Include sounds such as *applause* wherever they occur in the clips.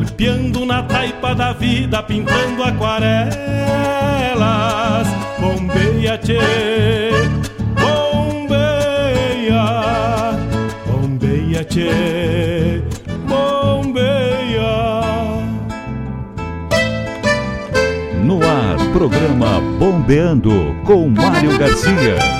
Golpeando na taipa da vida, pintando aquarelas. Bombeia, tchê, bombeia, bombeia, tchê. Programa Bombeando com Mário Garcia.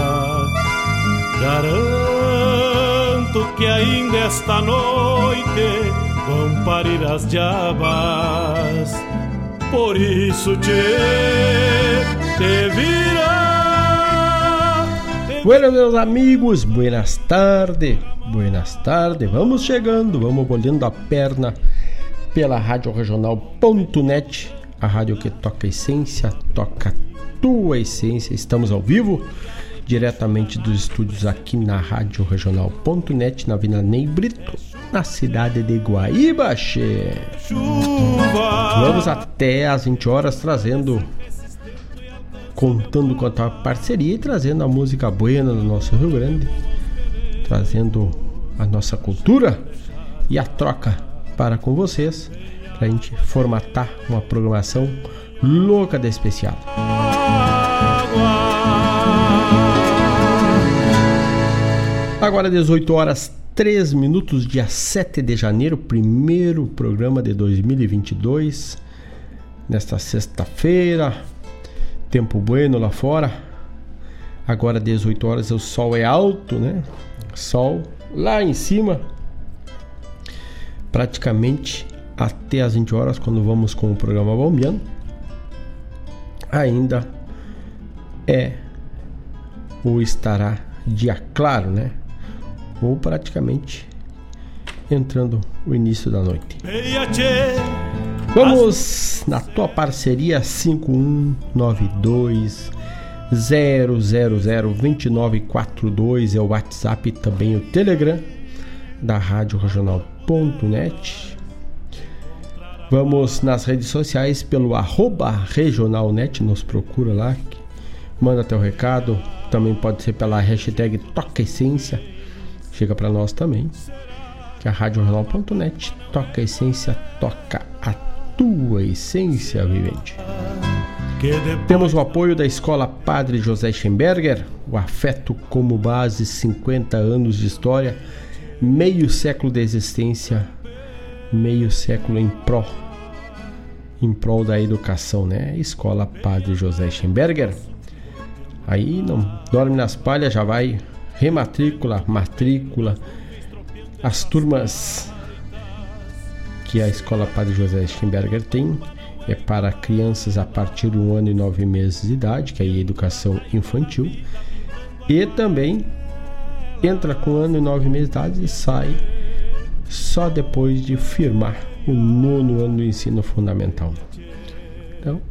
Garanto que ainda esta noite vão parir as diabas por isso te, te virá. Bueno, meus amigos, buenas tardes, buenas tardes. Vamos chegando, vamos bolhando a perna pela Rádio Regional.net, a rádio que toca essência, toca tua essência. Estamos ao vivo, diretamente dos estúdios aqui na Rádio Regional.net, na Vila Ney Brito, na cidade de Guaíba, che. Vamos até às 20 horas trazendo contando com a parceria e trazendo a música buena do nosso Rio Grande, trazendo a nossa cultura e a troca para com vocês, para a gente formatar uma programação louca de especial. Agora 18 horas 3 minutos, dia 7 de janeiro, primeiro programa de 2022. Nesta sexta-feira, tempo bueno lá fora. Agora 18 horas, o sol é alto, né? Sol lá em cima. Praticamente até as 20 horas, quando vamos com o programa bombeando. Ainda é ou estará dia claro, né? Ou praticamente entrando o início da noite. Vamos na tua parceria 5192 0002942 é o WhatsApp e também o Telegram da Rádio Regional.net. Vamos nas redes sociais pelo arroba regionalnet, nos procura lá, manda teu recado, também pode ser pela hashtag Toca Essência chega para nós também. Que a RádioJornal.net toca a essência, toca a tua essência vivente. Temos o apoio da Escola Padre José Schemberger, o afeto como base, 50 anos de história, meio século de existência, meio século em prol, em prol da educação, né? Escola Padre José Schemberger. Aí não dorme nas palhas, já vai rematrícula, matrícula, as turmas que a Escola Padre José Schemberger tem é para crianças a partir de um ano e nove meses de idade, que é a educação infantil, e também entra com um ano e nove meses de idade e sai só depois de firmar o nono ano do ensino fundamental. Então,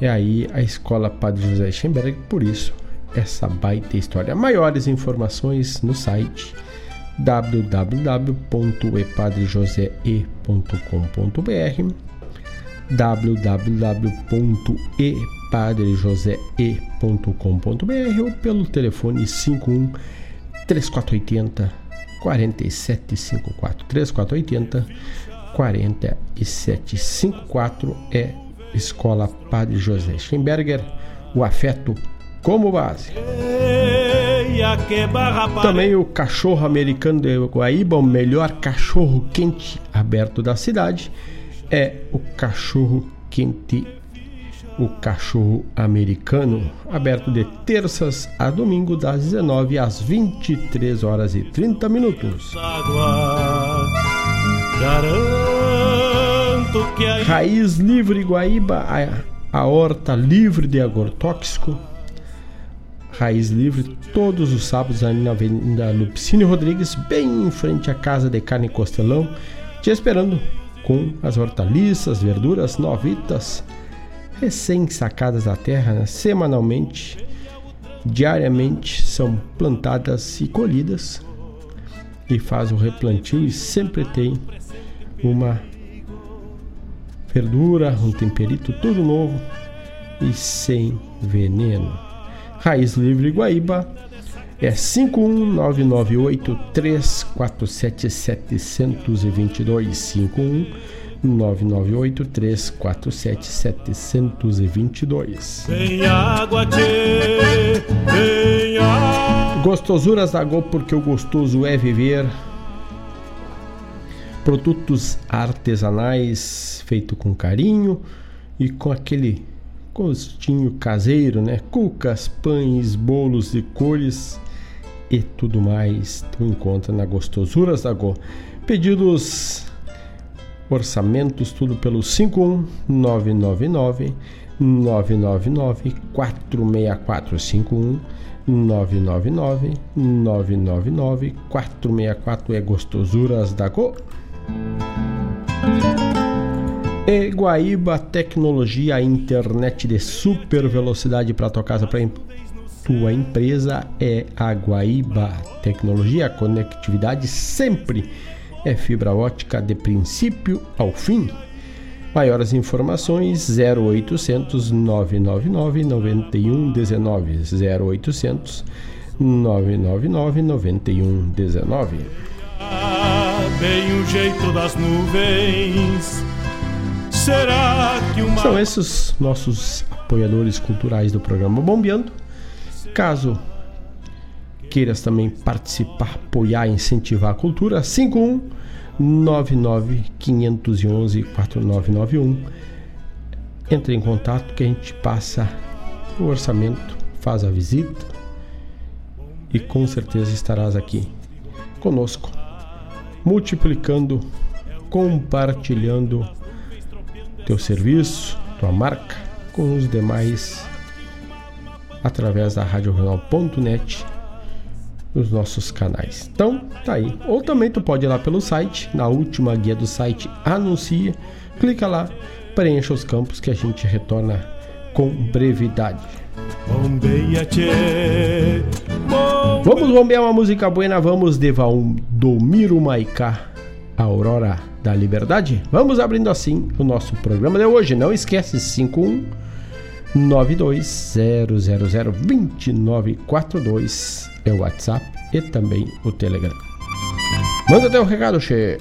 é aí a escola Padre José Schemberg, por isso essa baita história. Maiores informações no site www.epadrejosee.com.br www.epadrejosee.com.br ou pelo telefone 51 3480 4754 3480 4754 é Escola Padre José Schemberger, o afeto como base. Também o cachorro americano de Guaíba, o melhor cachorro quente aberto da cidade, é o cachorro quente, o cachorro americano, aberto de terças a domingo das 19 às 23 horas e 30 minutos. Raiz Livre Guaíba, a, a horta livre de agrotóxico Raiz Livre todos os sábados ali na Avenida Lupicínio Rodrigues, bem em frente à Casa de Carne Costelão, te esperando com as hortaliças, verduras novitas, recém-sacadas da terra, né? semanalmente, diariamente são plantadas e colhidas e faz o replantio e sempre tem uma verdura, um temperito tudo novo e sem veneno. Raiz Livre Guaíba é 51998 347 722 51 998 347 722 Tem água, tchê, tem água. Gostosuras da Go, porque o gostoso é viver. Produtos artesanais feito com carinho e com aquele gostinho caseiro, né? Cucas, pães, bolos de cores e tudo mais tu encontra na Gostosuras da Go. Pedidos, orçamentos, tudo pelo 51999 999 464 51 999 999 464 é Gostosuras da Go. E Guaíba Tecnologia, internet de super velocidade para tua casa, para tua empresa é a Guaíba Tecnologia. Conectividade sempre é fibra ótica de princípio ao fim. Maiores informações 0800 999 91 19 0800 999 91 19 Bem o jeito das nuvens. São esses nossos apoiadores culturais do programa Bombeando. Caso queiras também participar, apoiar, incentivar a cultura, 51 99 511 4991. Entre em contato que a gente passa o orçamento, faz a visita e com certeza estarás aqui conosco, multiplicando, compartilhando teu serviço, tua marca com os demais através da RadioRegional.net nos nossos canais. Então, tá aí. Ou também tu pode ir lá pelo site, na última guia do site anuncia, clica lá, preencha os campos que a gente retorna com brevidade. Vamos bombear uma música buena, vamos de Valdomiro Maicá, Aurora da Liberdade. Vamos abrindo assim o nosso programa de hoje. Não esquece 51 920002942 é o WhatsApp e também o Telegram. Manda até o recado, che.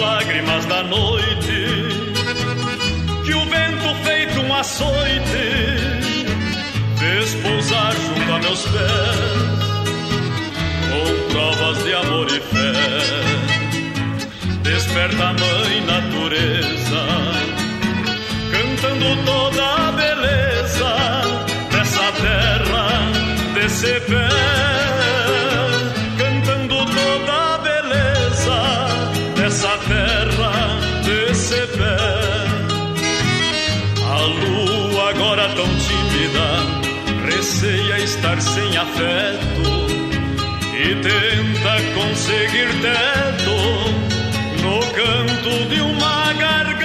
Lágrimas da noite, que o vento feito um açoite fez pousar junto a meus pés, com provas de amor e fé. Desperta a mãe natureza, cantando toda a beleza dessa terra desse pé. Estar sem afeto e tenta conseguir teto no canto de uma garganta.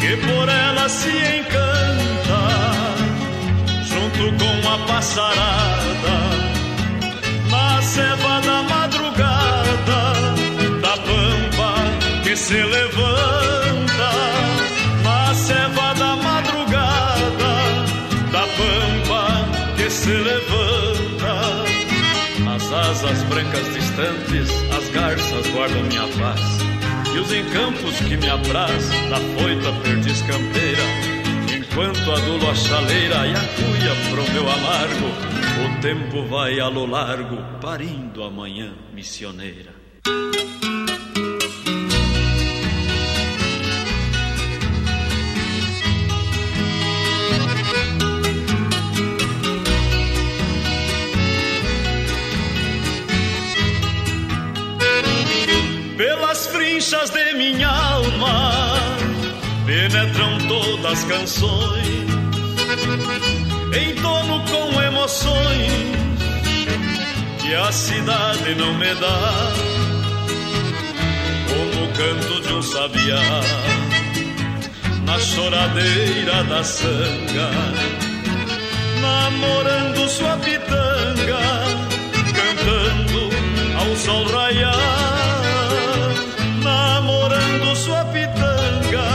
Que por ela se encanta junto com a passarada brancas distantes as garças guardam minha paz. E os encampos que me apraz da foita perdiz campeira. Enquanto adulo a chaleira e a cuia pro meu amargo o tempo vai a lo largo parindo a manhã missioneira Pelas frinchas de minha alma penetram todas as canções, em tono com emoções que a cidade não me dá, como o canto de um sabiá na choradeira da sanga, namorando sua pitanga, cantando ao sol raiar namorando sua pitanga,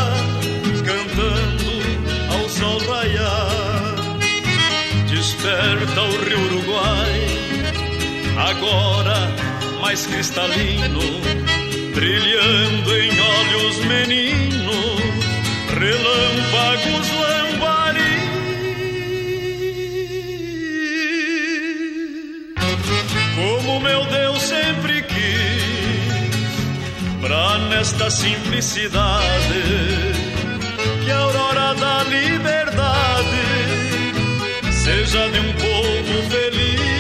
cantando ao sol raiar. Desperta o rio Uruguai, agora mais cristalino, brilhando em olhos meninos, relâmpagos lambari. Nesta simplicidade que a aurora da liberdade seja de um povo feliz,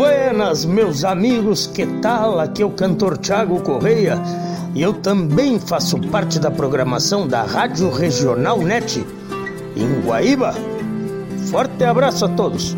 Buenas, meus amigos, que tal? Aqui é o cantor Tiago Correia e eu também faço parte da programação da Rádio Regional Net em Guaíba. Forte abraço a todos.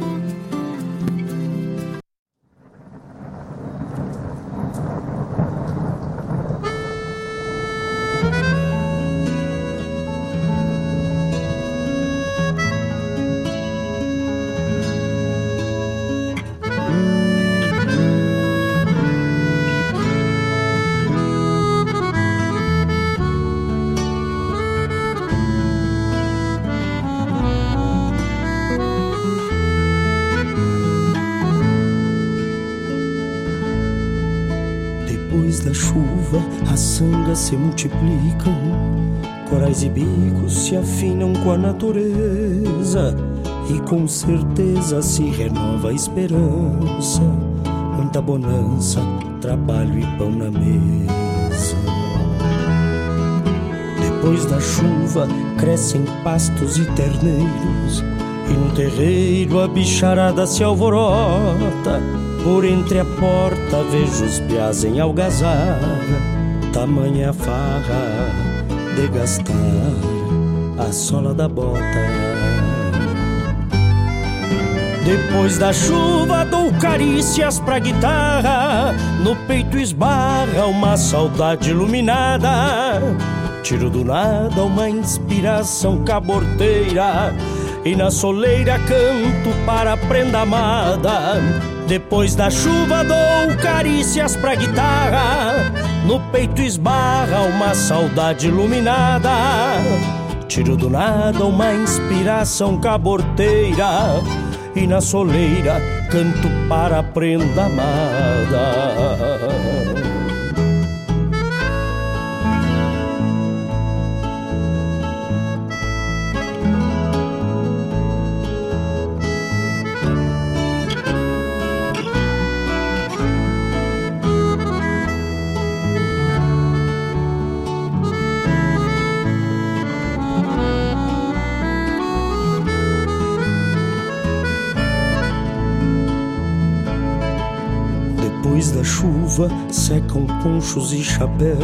Se multiplicam, corais e bicos se afinam com a natureza, e com certeza se renova a esperança. Muita bonança, trabalho e pão na mesa. Depois da chuva, crescem pastos e terneiros, e no terreiro a bicharada se alvorota. Por entre a porta vejo os piás em algazarra, tamanha farra de gastar a sola da bota. Depois da chuva dou carícias pra guitarra, no peito esbarra uma saudade iluminada. Tiro do nada uma inspiração caborteira e na soleira canto para a prenda amada. Depois da chuva dou carícias pra guitarra, no peito esbarra uma saudade iluminada. Tiro do nada uma inspiração caborteira e na soleira canto para a prenda amada. Secam ponchos e chapéus.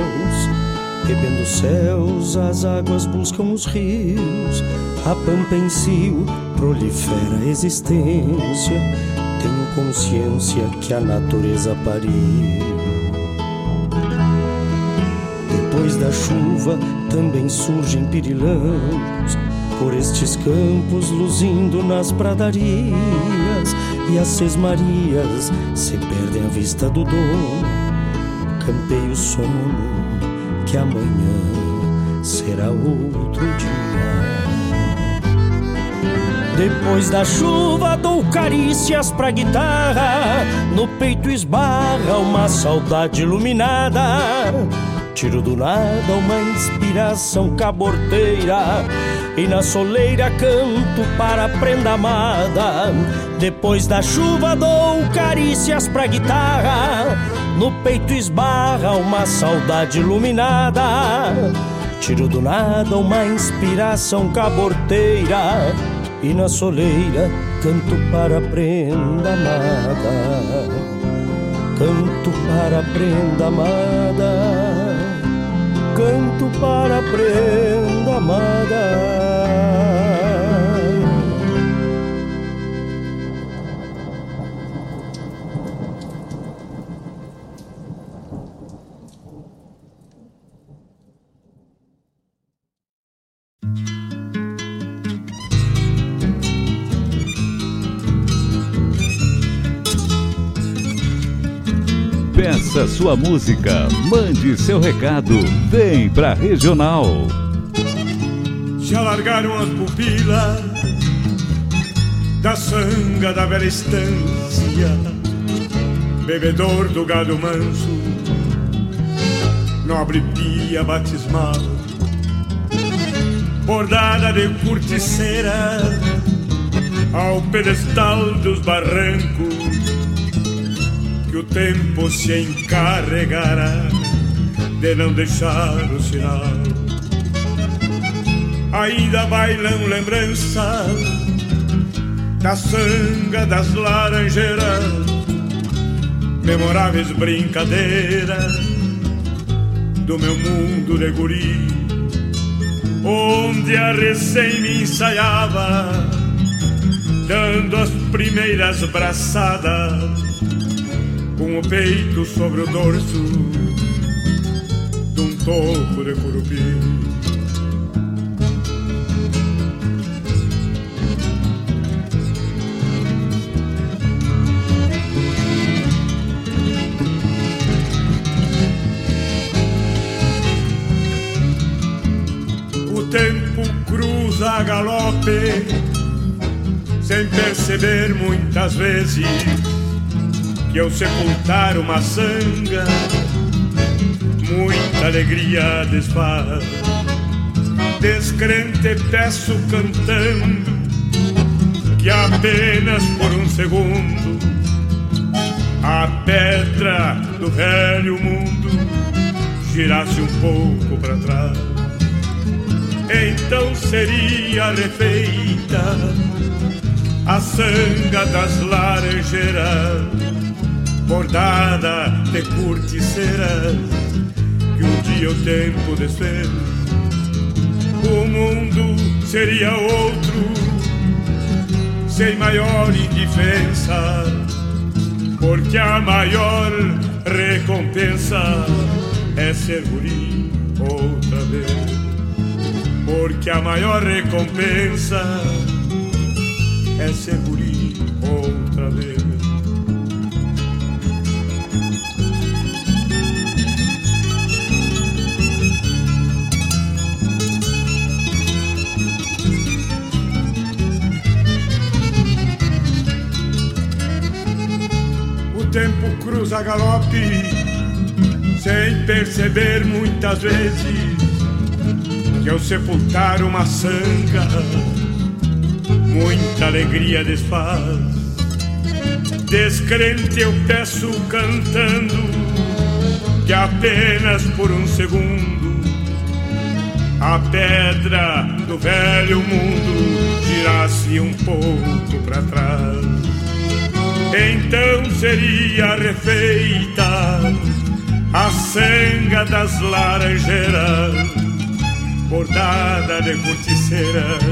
Bebendo céus, as águas buscam os rios. A pampa em si prolifera a existência. Tenho consciência que a natureza pariu. Depois da chuva também surgem pirilãos por estes campos luzindo nas pradarias e as sesmarias se perdem à vista do dom. Cantei o sono que amanhã será outro dia. Depois da chuva dou carícias pra guitarra, no peito esbarra uma saudade iluminada. Tiro do nada uma inspiração caborteira e na soleira canto para a prenda amada. Depois da chuva dou carícias pra guitarra, no peito esbarra uma saudade iluminada. Tiro do nada uma inspiração caborteira e na soleira canto para a prenda amada. Canto para a prenda amada canto para a prenda amada. Peça sua música, mande seu recado, vem pra Regional. Se alargaram as pupilas da sanga da velha estância, bebedor do gado manso, nobre pia batismal, bordada de curticeira ao pedestal dos barrancos o tempo se encarregará de não deixar o sinal. Ainda bailam lembranças da sanga das laranjeiras, memoráveis brincadeiras do meu mundo de guri, onde a recém me ensaiava, dando as primeiras braçadas com o peito sobre o dorso de um toco de curupim. O tempo cruza a galope, sem perceber muitas vezes que ao sepultar uma sanga, muita alegria desfaz. Descrente peço cantando que apenas por um segundo a pedra do velho mundo girasse um pouco para trás. Então seria refeita a sanga das laranjeiras bordada de curticeiras que um dia o tempo desfez. O mundo seria outro, sem maior indiferença, porque a maior recompensa é ser guri outra vez. Porque a maior recompensa é ser guri outra vez. Tempo cruza galope, sem perceber muitas vezes que ao sepultar uma sanga, muita alegria desfaz. Descrente eu peço cantando que apenas por um segundo a pedra do velho mundo girasse um pouco para trás então seria refeita a sanga das laranjeiras, bordada de corticeiras,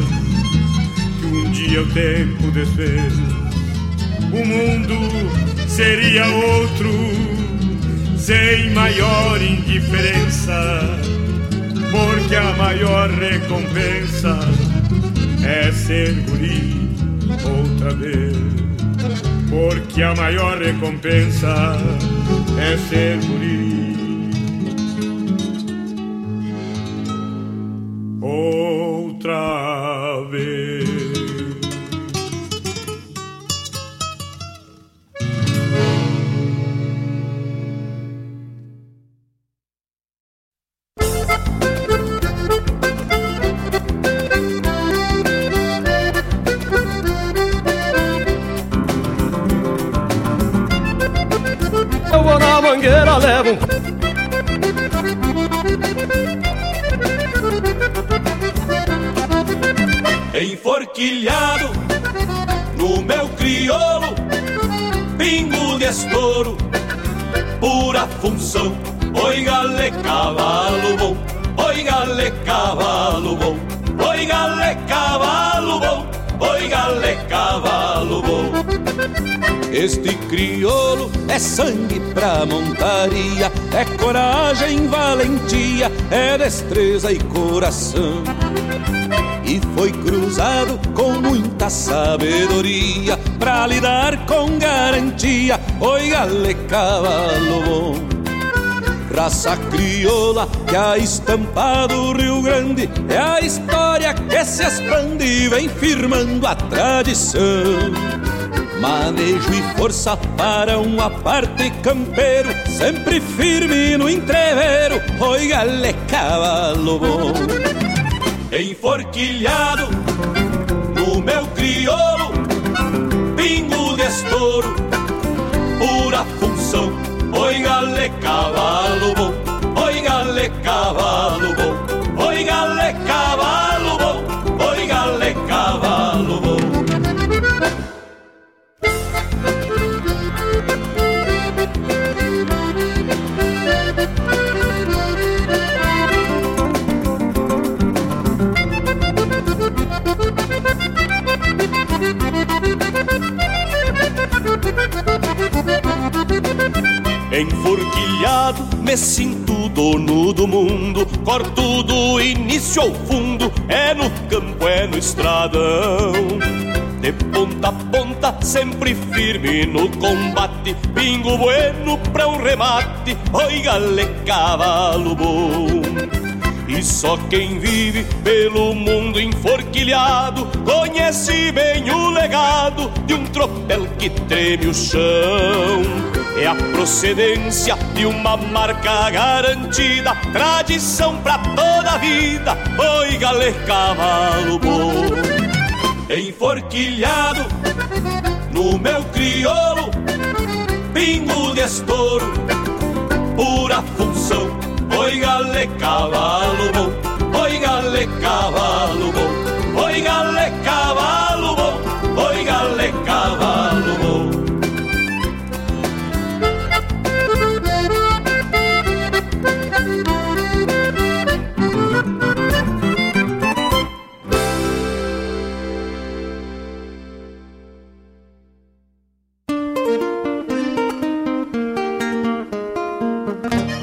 que um dia o tempo desfez. O mundo seria outro, sem maior indiferença, porque a maior recompensa é ser guri outra vez porque a maior recompensa é ser guri. Pura função. Oi, gale, cavalo bom, oi, gale, cavalo bom, oi, gale, cavalo bom, oi, gale, cavalo bom. Este crioulo é sangue pra montaria, é coragem, valentia, é destreza e coração. E foi cruzado com muita sabedoria pra lidar com garantia. Oi, gale, cavalo bom. Raça crioula que a estampa do Rio Grande é a história que se expande e vem firmando a tradição. Manejo e força para um aparte campeiro, sempre firme no entreveiro, oi gale cavalo bom. Enforquilhado no meu crioulo, pingo de estouro, pura função, oi gale cavalo bom, Enforquilhado, me sinto dono do mundo. Corto do início ao fundo, é no campo, é no estradão. De ponta a ponta, sempre firme no combate. Pingo bueno pra um remate, oi gale cavalo bom. E só quem vive pelo mundo enforquilhado conhece bem o legado de um tropel que treme o chão. É a procedência de uma marca garantida, tradição pra toda a vida. Oi, galê, cavalo bom. Enforquilhado no meu crioulo, pingo de estouro, pura função. Oi, galê, cavalo bom. Oi, galê, cavalo bom. Oi, galê, cavalo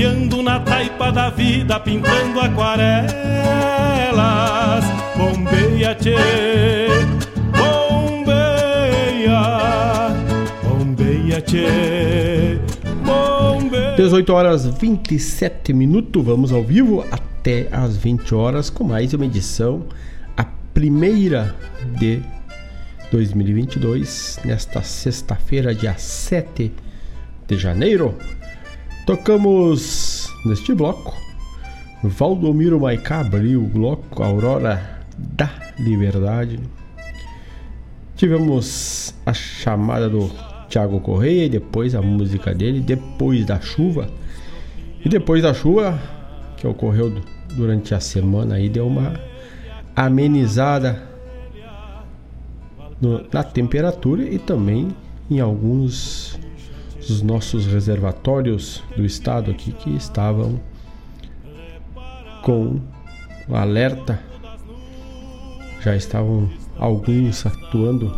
Golpeando na taipa da vida, pintando aquarelas. Bombeia, tchê, bombeia, bombeia, tchê, bombeia. 18 horas 27 minutos, vamos ao vivo até às 20 horas com mais uma edição, a primeira de 2022, nesta sexta-feira, dia 7 de janeiro. Tocamos neste bloco Valdomiro Maicá abriu o bloco Aurora da Liberdade. Tivemos a chamada do Thiago Correia depois a música dele, Depois da Chuva. E depois da chuva, que ocorreu durante a semana aí, deu uma amenizada no, na temperatura e também em alguns dos nossos reservatórios do estado aqui que estavam com alerta. Já estavam alguns atuando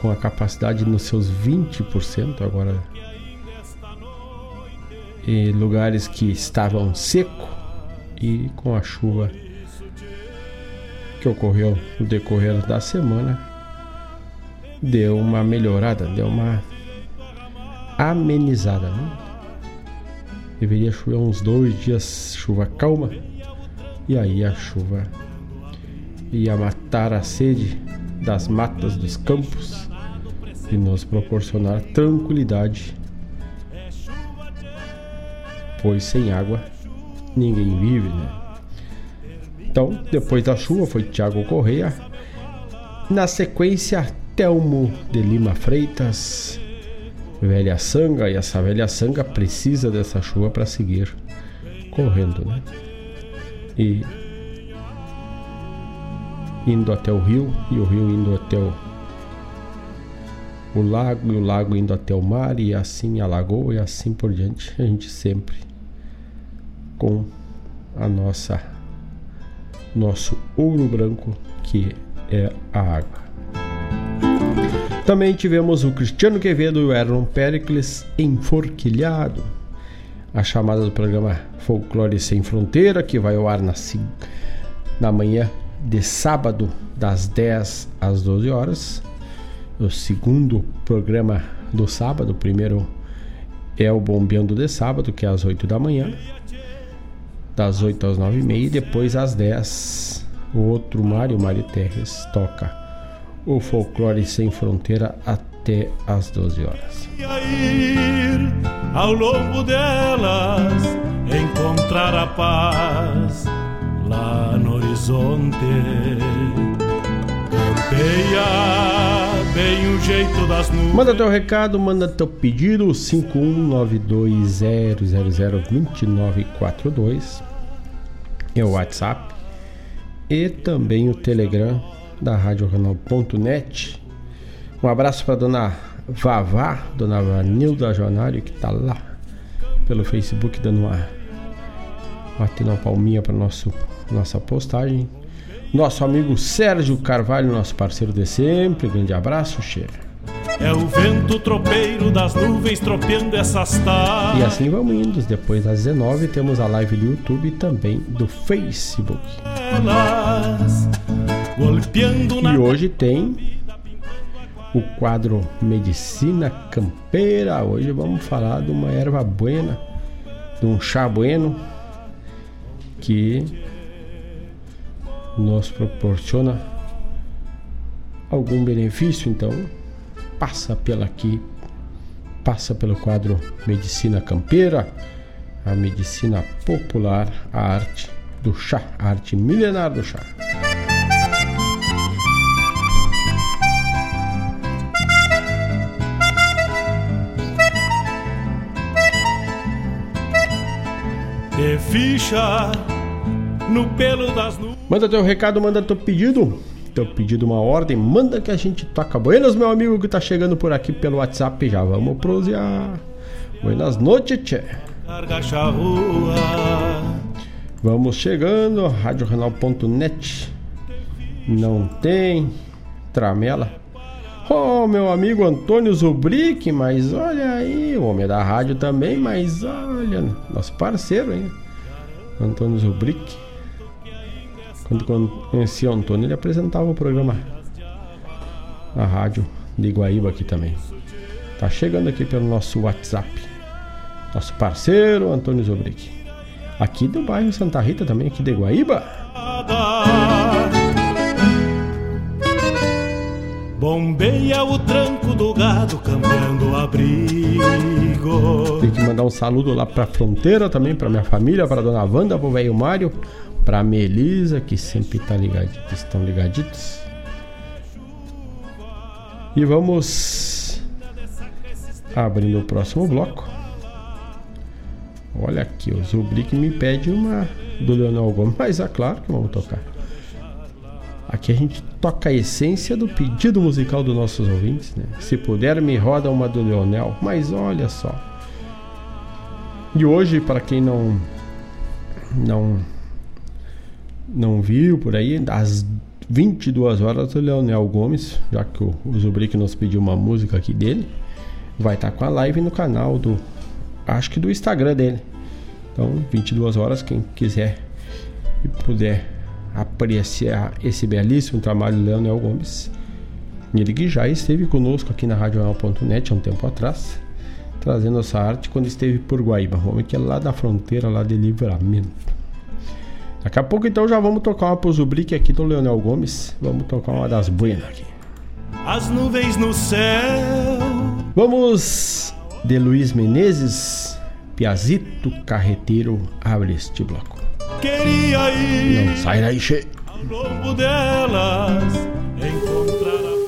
com a capacidade nos seus 20% agora. E lugares que estavam seco e com a chuva que ocorreu no decorrer da semana deu uma melhorada, deu uma amenizada. Né? Deveria chover uns dois dias, chuva calma, e aí a chuva ia matar a sede das matas dos campos e nos proporcionar tranquilidade, pois sem água ninguém vive, né? Então, depois da chuva foi Tiago Correia. Na sequência, Telmo de Lima Freitas, velha sanga, e essa velha sanga precisa dessa chuva para seguir correndo, né? E indo até o rio, e o rio indo até o, o lago, e o lago indo até o mar, e assim a lagoa, e assim por diante, a gente sempre com a nossa nosso ouro branco que é a água. Também tivemos o Cristiano Quevedo e o Aaron Pericles enforquilhado. A chamada do programa Folclore Sem Fronteira, que vai ao ar na, na manhã de sábado, das 10 às 12 horas. O segundo programa do sábado, o primeiro é o Bombeando de Sábado, que é às 8 da manhã, das 8 às 9 e meia, e depois às 10, o outro Mário, Mário Terres, toca o folclore sem fronteira até às 12 horas. Ir ao longo delas encontrar a paz lá no horizonte. Campeia bem o jeito das nuvens. Manda teu recado, manda teu pedido, 51920002942 é o WhatsApp e também o Telegram da RádioRenal.net. Um abraço para dona Vavá, dona Vanilda Joanário, que está lá pelo Facebook dando uma batendo uma palminha para nosso nossa postagem. Nosso amigo Sérgio Carvalho, nosso parceiro de sempre. Grande abraço, chefe. É o vento tropeiro das nuvens tropeando essas tardes. E assim vamos indo. Depois das 19 temos a live do YouTube e também do Facebook. E hoje tem o quadro Medicina Campeira. Hoje vamos falar de uma erva buena, de um chá bueno que nos proporciona algum benefício, então passa pela aqui, passa pelo quadro Medicina Campeira, a medicina popular, a arte do chá, a arte milenar do chá. Ficha no pelo das nuvens. Manda teu recado, manda teu pedido. Teu pedido, uma ordem, manda que a gente toca. Buenas, meu amigo que tá chegando por aqui pelo WhatsApp. Já vamos prosear. Buenas noites, tchê. Vamos chegando, radiorenal.net. Não tem tramela. Oh, meu amigo Antônio Zubrick, mas olha aí, o homem da rádio também, mas olha, nosso parceiro, hein? Antônio Zubrick. Quando conheci o Antônio, ele apresentava o programa na rádio de Iguaíba aqui também. Tá chegando aqui pelo nosso WhatsApp. Nosso parceiro Antônio Zubrick. Aqui do bairro Santa Rita também, aqui de Iguaíba. Bombeia o tranco do gado, cambiando o abrigo. Tem que mandar um saludo lá pra fronteira também, pra minha família, pra dona Wanda, pro velho Mário, pra Melisa, que sempre tá ligadito, estão ligaditos. E vamos abrindo o próximo bloco. Olha aqui, o Zubrick me pede uma do Leonel Gomes, *laughs* mas é claro que vamos tocar. Aqui a gente toca a essência do pedido musical dos nossos ouvintes, né? Se puder, me roda uma do Leonel, mas olha só. E hoje, para quem não não não viu por aí, às 22 horas o Leonel Gomes, já que o, o Zubrick nos pediu uma música aqui dele, vai estar com a live no canal do acho que do Instagram dele. Então, 22 horas quem quiser e puder apreciar esse belíssimo trabalho do Leonel Gomes. Ele que já esteve conosco aqui na RadioNet há um tempo atrás, trazendo essa arte quando esteve por Guaíba, homem que é lá da fronteira, lá de Livramento. Daqui a pouco então já vamos tocar uma pro Zubrick aqui do Leonel Gomes. Vamos tocar uma das buenas aqui. As nuvens no céu. Vamos de Luiz Menezes, Piazito Carreteiro abre este bloco. Queria ir Não sai daí, che. ao lombo delas, encontrar a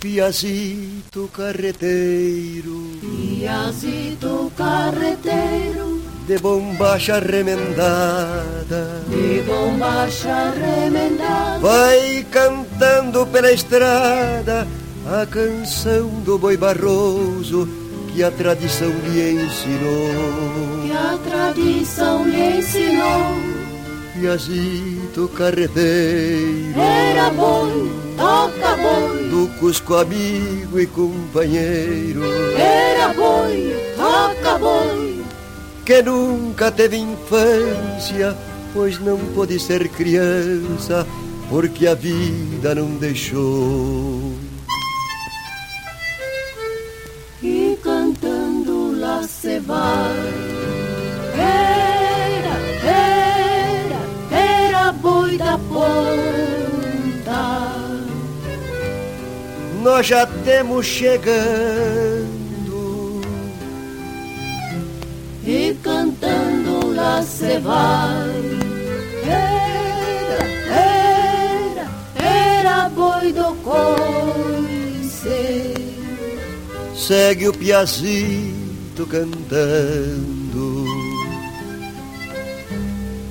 Piazito carreteiro, Piazito carreteiro, de bombacha remendada, de bombacha remendada, vai cantando pela estrada a canção do boi barroso que a tradição lhe ensinou. que a tradição lhe ensinou. Piazito carreteiro, Era boi, toca boi, do Cusco amigo e companheiro, era boi, que nunca teve infância, pois não pôde ser criança, porque a vida não deixou. e cantando lá se vai. Era, era, era boi da ponta. nós já temos chegando e cantando lá se vai. Era, era, era boi do coice. Segue o piazito cantando,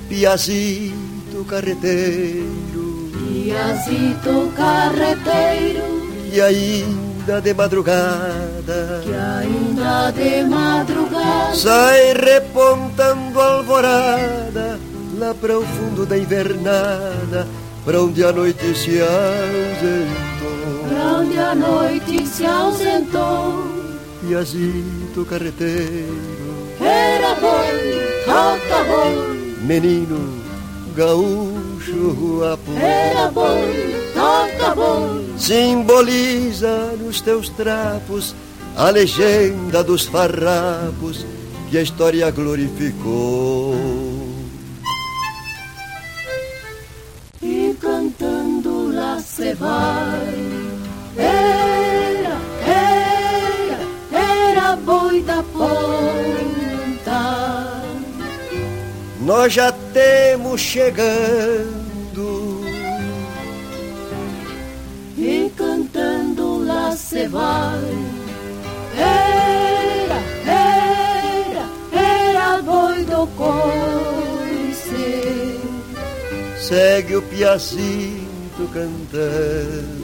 piazito carreteiro, piazito carreteiro e ainda de madrugada, que ainda de madrugada. Sai repontando alvorada lá para o fundo da invernada, para onde a noite se ausentou, para onde a noite se ausentou. Piazito carreteiro, era boi, toca boi, menino gaúcho era boi, toca boi simboliza nos teus trapos a legenda dos farrapos que a história glorificou. E cantando lá se vai, era, era, era boi da ponta. Nós já temos chegando se vai. Era, era, era boi do coice. Segue o piacito cantando.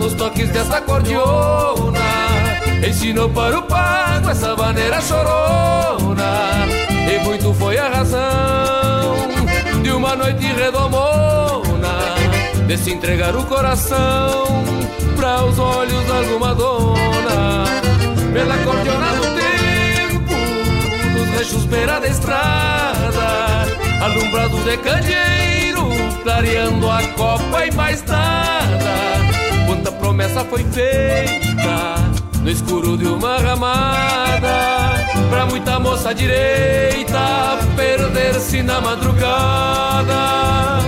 nos toques dessa cordiona Ensinou para o pago essa maneira chorona. E muito foi a razão de uma noite redomona De se entregar o coração para os olhos de alguma dona. Pela cordiona do tempo, nos rechos beira da estrada Alumbrado de candeeiro, clareando a copa e mais nada Quanta promessa foi feita no escuro de uma ramada. Pra muita moça direita perder-se na madrugada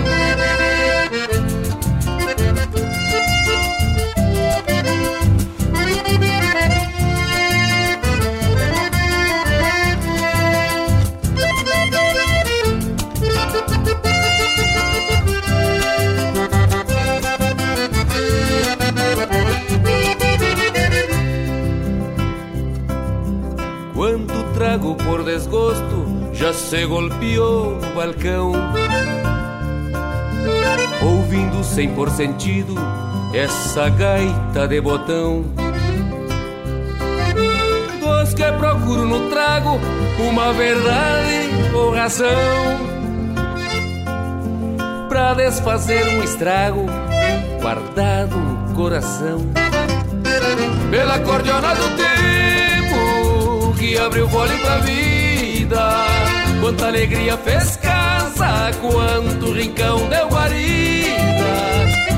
se golpeou no balcão. Ouvindo sem por sentido essa gaita de botão. Dos que procuro no trago uma verdade ou razão. Pra desfazer um estrago guardado no coração. Pela cordiona do tempo que abriu fole pra vida Quanta alegria fez casa, quanto rincão deu guarida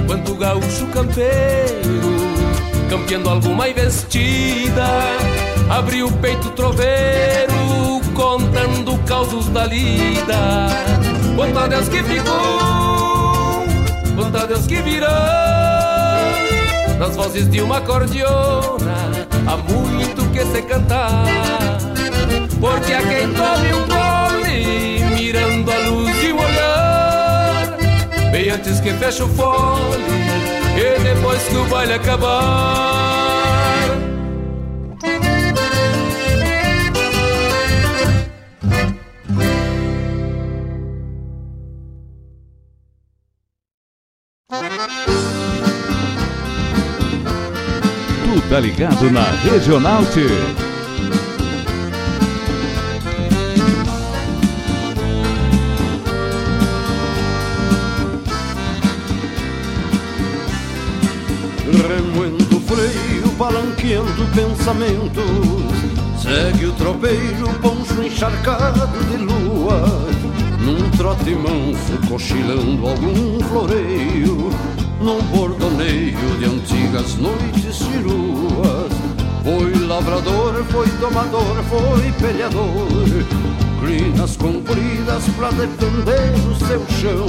Quanto gaúcho campeiro, campeando alguma investida. Abriu o peito troveiro, contando causos da lida. Quanto a Deus que ficou, quanto a Deus que virá Nas vozes de uma cordiona, há muito que se cantar. Porque a quem tome um mirando a luz e o olhar, bem antes que feche o fole, e depois que o baile acabar. tá ligado na Regional. Freio, balanqueando pensamentos. Segue o tropeiro, poncho encharcado de lua. Num trote manso, cochilando algum floreio. Num bordoneio de antigas noites ciruas. Foi lavrador, foi domador, foi peleador, crinas compridas pra defender o seu chão.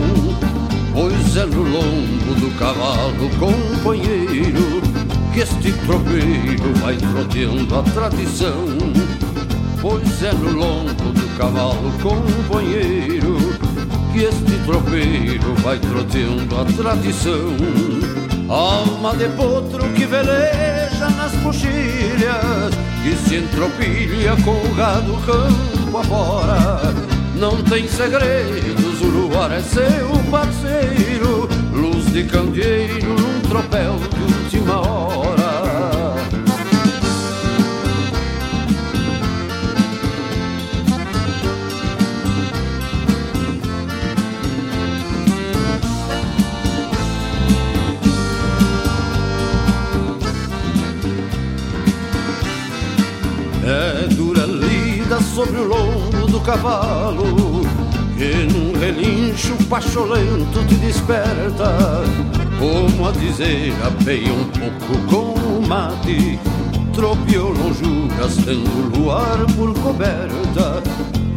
Pois é no lombo do cavalo companheiro que este tropeiro vai troteando a tradição. Pois é no lombo do cavalo companheiro que este tropeiro vai troteando a tradição. Alma de potro que veleja nas coxilhas, que se entropilha com o gado campo afora. Não tem segredos, o luar é seu parceiro, luz de candeeiro tropel de última hora. sobre o lombo do cavalo Que num relincho pacholento te desperta Como a dizer, apeia um pouco com o mate. Tropeou lonjuras, tendo luar por coberta.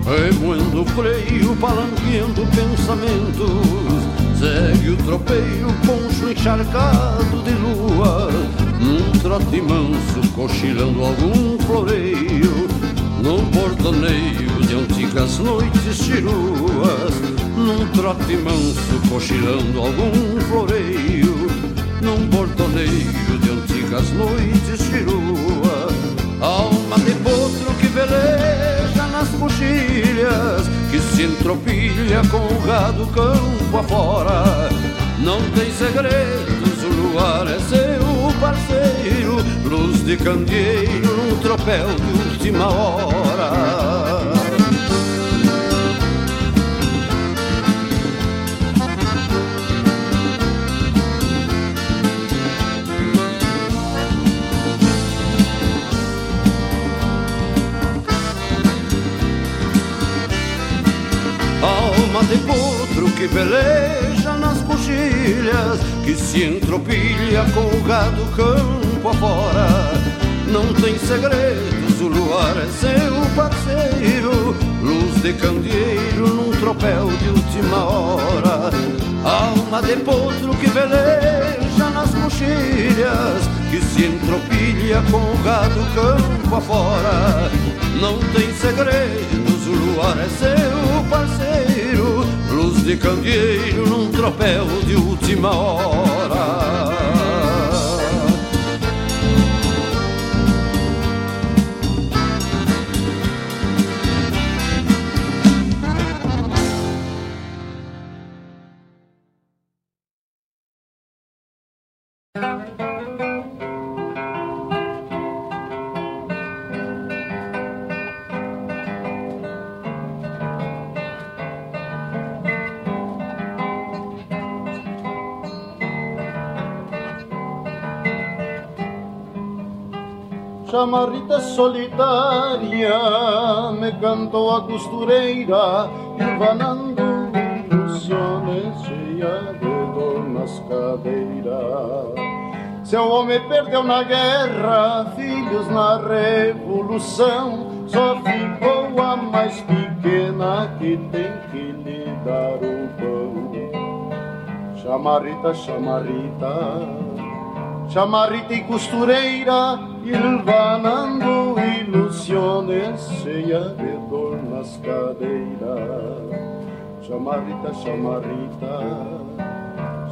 Remoendo freio, palanqueando pensamentos. Segue o tropeiro, poncho encharcado de lua. Num trote manso, cochilando algum floreio. Num bordoneio de antigas noites chiruas Num trote manso cochilando algum floreio. Num bordoneio de antigas noites chiruas Alma de potro que veleja nas coxilhas Que se entropilha com o gado campo afora. Não tem segredos, o luar é seu parceiro. Luz de candeeiro num tropel de última hora. De potro que peleja nas coxilhas, que se entropilha com o gado campo afora não tem segredos, o luar é seu parceiro, luz de candeeiro num tropel de última hora, alma de potro que veleja nas coxilhas, que se entropilha com o gado campo afora. Não tem segredos, o luar é seu de candeeiro num tropel de última hora. Chamarrita solitária me cantou a costureira, vanando ilusiones cheia de dor nas cadeiras. Seu homem perdeu na guerra, filhos na revolução, só ficou a mais pequena que tem que lhe dar o pão. Chamarrita, chamarrita chamarrita e costureira, ilvanando ilusiones, de dor nas cadeiras. Chamarrita, chamarrita,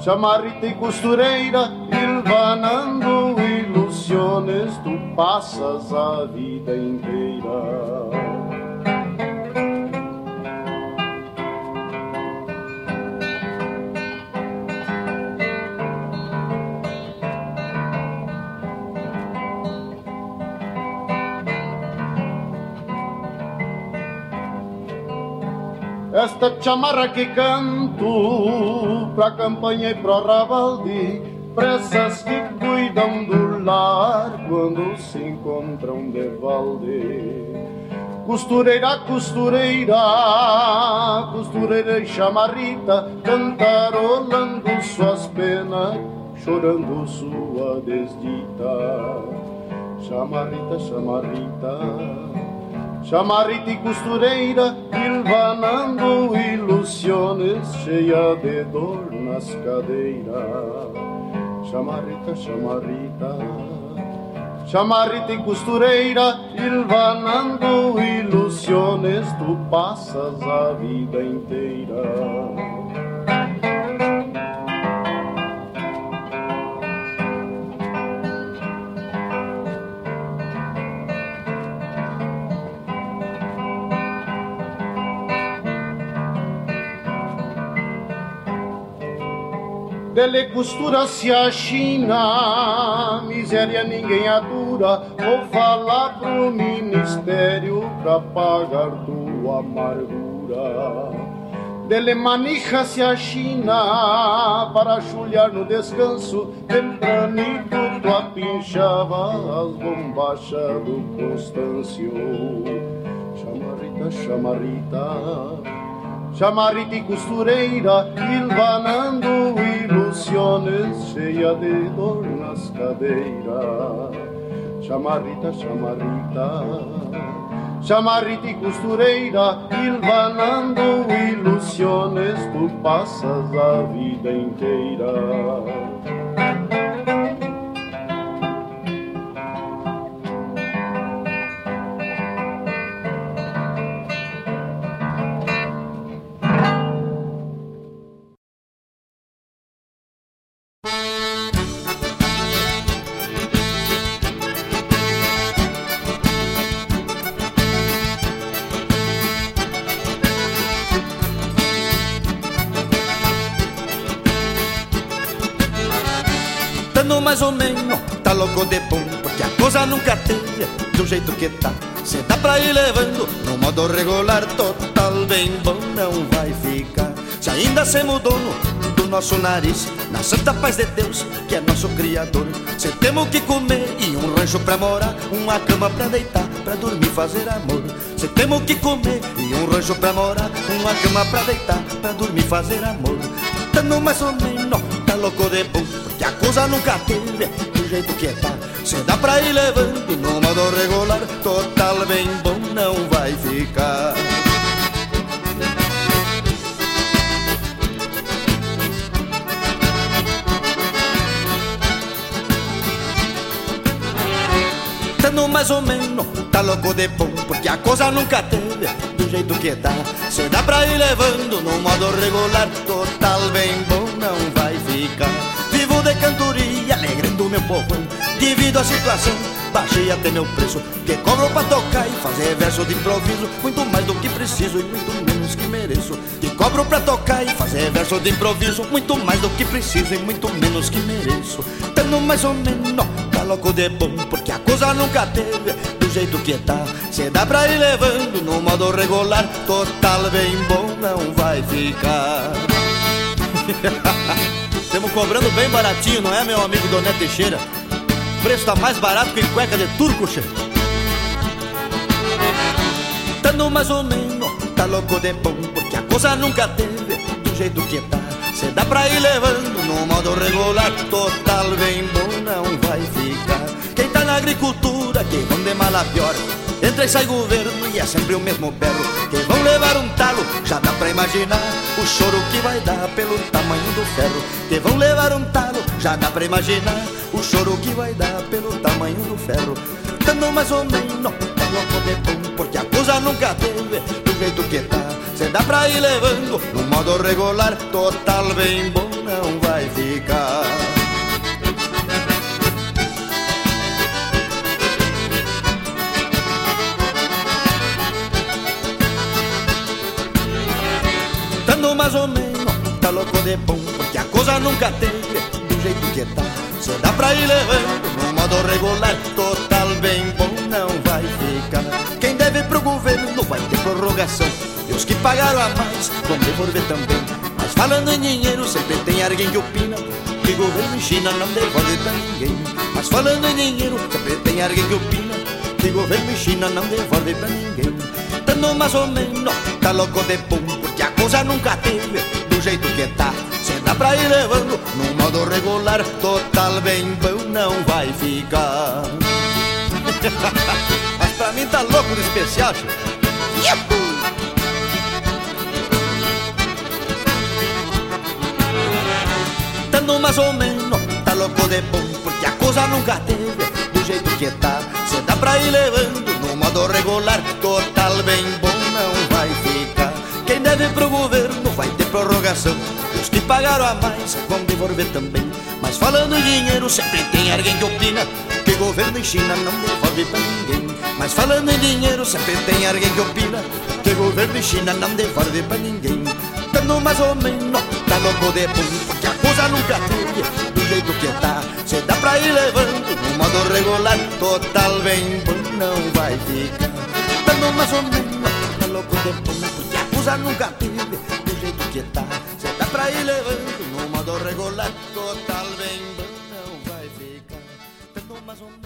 chamarrita e costureira, ilvanando ilusiones, tu passas a vida inteira. Esta chamarra que canto pra campanha e pro rabalde, pra essas que cuidam do lar quando se encontram de valde. Costureira, costureira, costureira e chamarrita, cantarolando suas penas, chorando sua desdita. Chamarrita, chamarrita, chamarrita e costureira, ilvanando ilusiones, cheia de dor nas cadeiras. Chamarrita, chamarrita, chamarrita e costureira, ilvanando ilusiones, tu passas a vida inteira. Dele costura-se a China, miséria ninguém adura. Vou falar pro ministério pra pagar tua amargura. Dele manija-se a China para chulhar no descanso. Tempranito tu apinchava as bombachas do Constâncio. Chamarrita, chamarrita. Chamarrita e costureira, ilvanando ilusiones, cheia de dor nas cadeiras. Chamarrita, chamarrita, chamarrita e costureira, ilvanando ilusiones, tu passas a vida inteira. Tá louco de bom, porque a coisa nunca teve do jeito que tá. Cê dá pra ir levando no modo regular, total bem bom não vai ficar. Se ainda se mudou no, do nosso nariz, na santa paz de Deus, que é nosso Criador. Cê temos que comer e um rancho pra morar, uma cama pra deitar, pra dormir, fazer amor. Cê temos que comer e um rancho pra morar, uma cama pra deitar, pra dormir, fazer amor. Tando mais ou menos, tá louco de bom que a coisa nunca teve do jeito que tá. Se dá pra ir levando no modo regular, total bem bom não vai ficar. Tendo mais ou menos, tá louco de bom, porque a coisa nunca teve do jeito que tá. Se dá pra ir levando no modo regular, total bem bom não vai ficar de cantoria, alegrando meu povão. Devido à situação, baixei até meu preço. Que cobro pra tocar e fazer verso de improviso. Muito mais do que preciso e muito menos que mereço. Que cobro pra tocar e fazer verso de improviso. Muito mais do que preciso e muito menos que mereço. Tendo mais ou menos, tá louco de bom, porque a coisa nunca teve do jeito que tá. Se dá pra ir levando no modo regular, total bem bom não vai ficar. *laughs* Estamos cobrando bem baratinho, não é, meu amigo Doné Teixeira? O preço tá mais barato que cueca de turco, che. Tando mais ou menos, tá louco de bom, porque a coisa nunca teve do jeito que tá. Cê dá pra ir levando no modo regular, total bem bom não vai ficar. Quem tá na agricultura, que vão de mal a pior. Entra e sai governo e é sempre o mesmo berro. Que vão levar um talo, já dá pra imaginar o choro que vai dar pelo tamanho do ferro. Que vão levar um talo, já dá pra imaginar o choro que vai dar pelo tamanho do ferro. Dando mais ou menos, louco de pão, porque a coisa nunca teve do jeito que tá. Cê dá pra ir levando no modo regular, total bem bom não vai ficar. Mais ou menos, tá louco de bom, porque a coisa nunca teve do jeito que tá. Cê dá pra ir levando no modo regular, total bem bom não vai ficar. Quem deve pro governo vai ter prorrogação. E os que pagaram a mais vão devolver também. Mas falando em dinheiro, sempre tem alguém que opina que governo em China não devolve pra ninguém. Mas falando em dinheiro, sempre tem alguém que opina que governo em China não devolve pra ninguém. Dando mais ou menos, tá louco de pum, coisa nunca teve do jeito que tá. Cê dá pra ir levando no modo regular, total bem bom não vai ficar. *laughs* Mas pra mim tá louco de especial. Yahoo! Dando mais ou menos, tá louco de bom, porque a coisa nunca teve do jeito que tá. Cê dá pra ir levando no modo regular, total bem bom deve pro governo vai ter prorrogação. Os que pagaram a mais vão devolver também. Mas falando em dinheiro, sempre tem alguém que opina que governo em China não devolve pra ninguém. Mas falando em dinheiro, sempre tem alguém que opina que governo em China não devolve pra ninguém. Dando mais ou menos, tá louco de pum, porque a coisa nunca teve do jeito que tá. Cê dá pra ir levando no modo regular, total bem bom não vai ficar. Dando mais ou menos, tá louco de pum, porque a coisa nunca teve do jeito que tá. Cê dá pra ir levando no modo regular, total bem não vai ficar. Dando mais ou menos,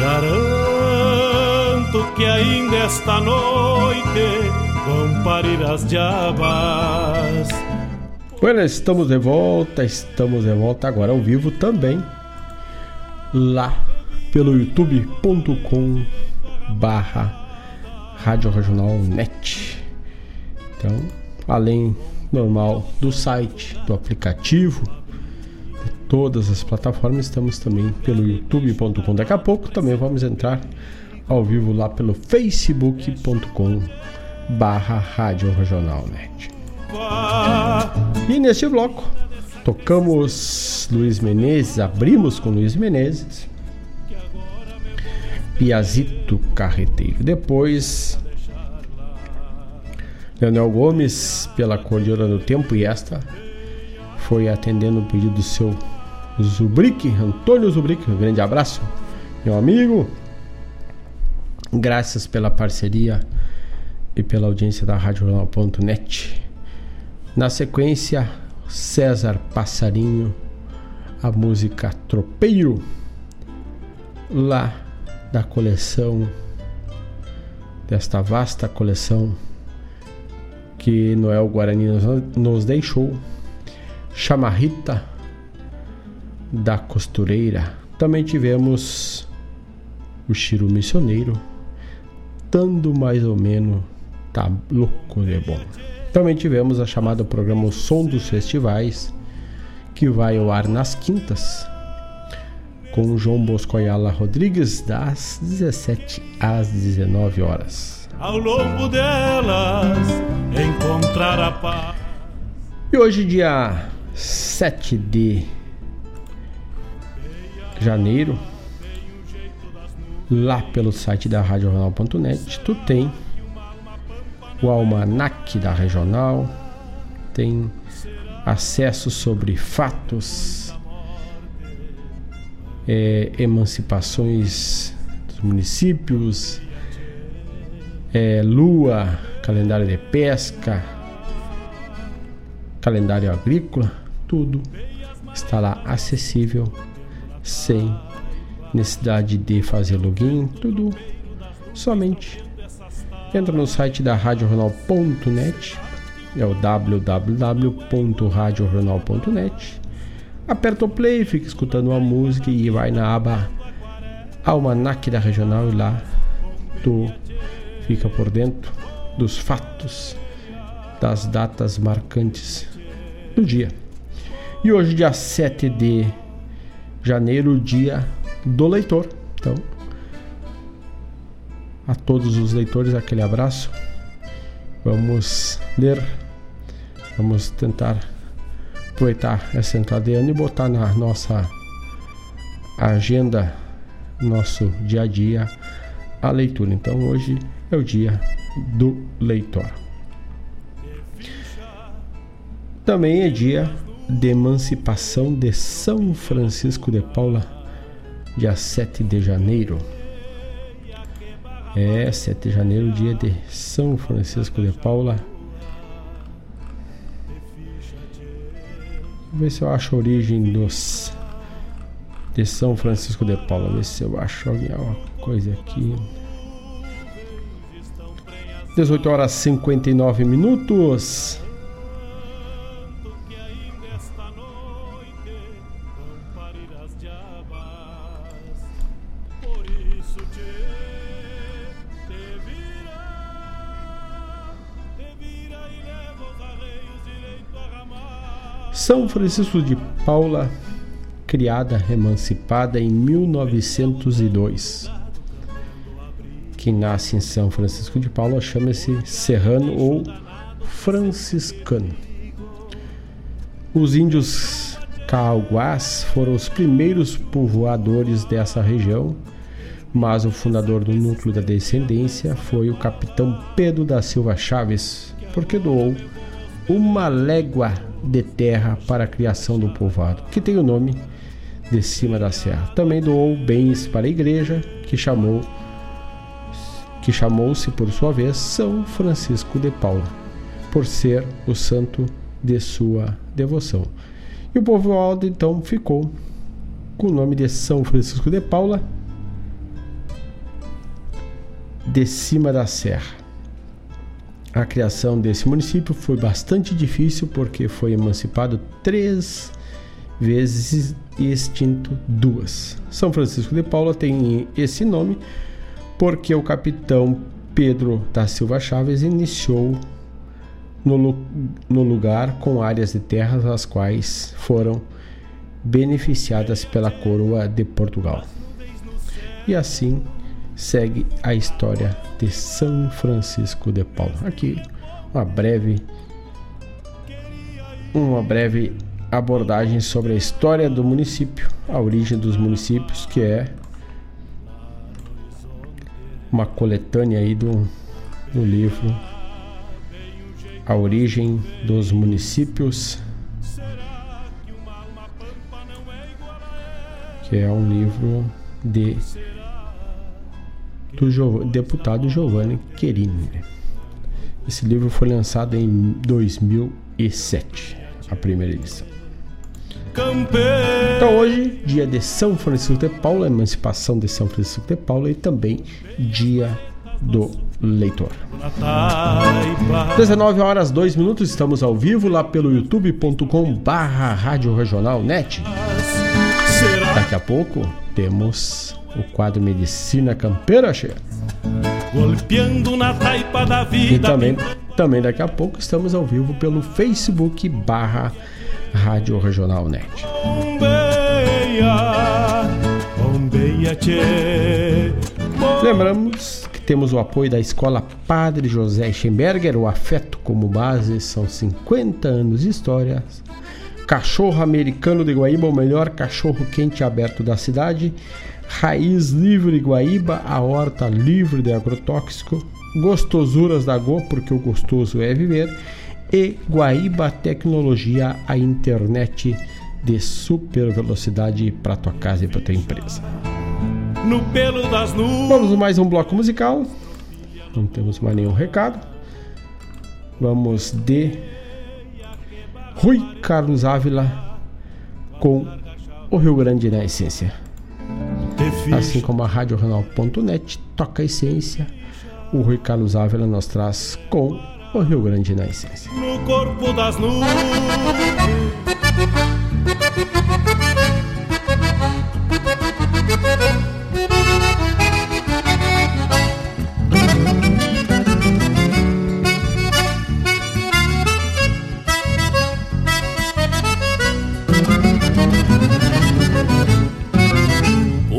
Garanto que ainda esta noite vão parir as diabas. Bueno, estamos de volta, estamos de volta agora ao vivo também lá pelo youtube.com barra Rádio Regional Net. Então, além normal do site, do aplicativo, todas as plataformas, estamos também pelo youtube.com. Daqui a pouco também vamos entrar ao vivo lá pelo facebook.com barra Rádio Regional Net. E neste bloco tocamos Luiz Menezes, abrimos com Luiz Menezes, Piazito Carreteiro. Depois Leonel Gomes pela Cordilheira do Tempo e esta foi atendendo o pedido do seu Zubrick, Antônio Zubrick. Um grande abraço, meu amigo. Graças pela parceria e pela audiência da RádioJornal.net. Na sequência, César Passarinho, a música Tropeiro, lá da coleção, desta vasta coleção que Noel Guarani nos deixou, Chamarrita da Costureira. Também tivemos o Chiro Missioneiro, dando mais ou menos tá louco de bom. Também tivemos a chamada programa O Som dos Festivais, que vai ao ar nas quintas, com João Bosco Ayala Rodrigues, das 17 às 19 horas. Ao longo delas, encontrar a paz. E hoje, dia 7 de janeiro, lá pelo site da RadioJornal.net, tu tem o almanac da regional, tem acesso sobre fatos, é, emancipações dos municípios, é, lua, calendário de pesca, calendário agrícola, tudo está lá acessível sem necessidade de fazer login, tudo somente entra no site da radiojornal.net, é o www.radiojornal.net. Aperta o play, fica escutando uma música e vai na aba Almanac da Regional e lá tu fica por dentro dos fatos, das datas marcantes do dia. E hoje, dia 7 de janeiro, dia do leitor. Então, a todos os leitores aquele abraço. Vamos ler, vamos tentar aproveitar essa entrada de ano e botar na nossa agenda, nosso dia a dia, a leitura. Então hoje é o dia do leitor. Também é dia de emancipação de São Francisco de Paula, dia 7 de janeiro. É, 7 de janeiro, dia de São Francisco de Paula. Vou ver se eu acho a origem dos de São Francisco de Paula. Ver se eu acho alguma coisa aqui. 18 horas 59 minutos. São Francisco de Paula, criada, emancipada em 1902. Quem nasce em São Francisco de Paula chama-se serrano ou franciscano. Os índios cauguás foram os primeiros povoadores dessa região, mas o fundador do núcleo da descendência foi o capitão Pedro da Silva Chaves, porque doou uma légua de terra para a criação do povoado, que tem o nome de cima da serra. Também doou bens para a igreja, que chamou que chamou-se por sua vez São Francisco de Paula, por ser o santo de sua devoção. E o povoado então ficou com o nome de São Francisco de Paula, de cima da serra. A criação desse município foi bastante difícil porque foi emancipado três vezes e extinto duas. São Francisco de Paula tem esse nome porque o capitão Pedro da Silva Chaves iniciou no, no lugar com áreas de terras as quais foram beneficiadas pela coroa de Portugal. E assim segue a história de São Francisco de Paula. Aqui uma breve uma breve abordagem sobre a história do município, a origem dos municípios, que é uma coletânea aí do, do livro A Origem dos Municípios, que é um livro de do deputado Giovanni Querini. Esse livro foi lançado em 2007, a primeira edição. Então hoje, dia de São Francisco de Paula, emancipação de São Francisco de Paula e também dia do leitor. 19 horas 2 minutos, estamos ao vivo lá pelo youtube.com barra. Daqui a pouco temos o quadro Medicina Campeira cheia. Golpeando na taipa da vida. E também, também daqui a pouco estamos ao vivo pelo Facebook barra Rádio Regional Net. Lembramos que temos o apoio da Escola Padre José Schemberger, o afeto como base, são 50 anos de história. Cachorro americano de Guaíba, o melhor cachorro quente aberto da cidade. Raiz Livre Guaíba, a horta livre de agrotóxico. Gostosuras da Go, porque o gostoso é viver e Guaíba Tecnologia, a internet de super velocidade para tua casa e para tua empresa. No pelo das nuvens. Vamos mais um bloco musical. Não temos mais nenhum recado. Vamos de Rui Carlos Ávila com o Rio Grande na essência. Assim como a Rádio Renal.net toca a essência, o Rui Carlos Ávila nos traz com o Rio Grande na essência. No corpo das nuvens.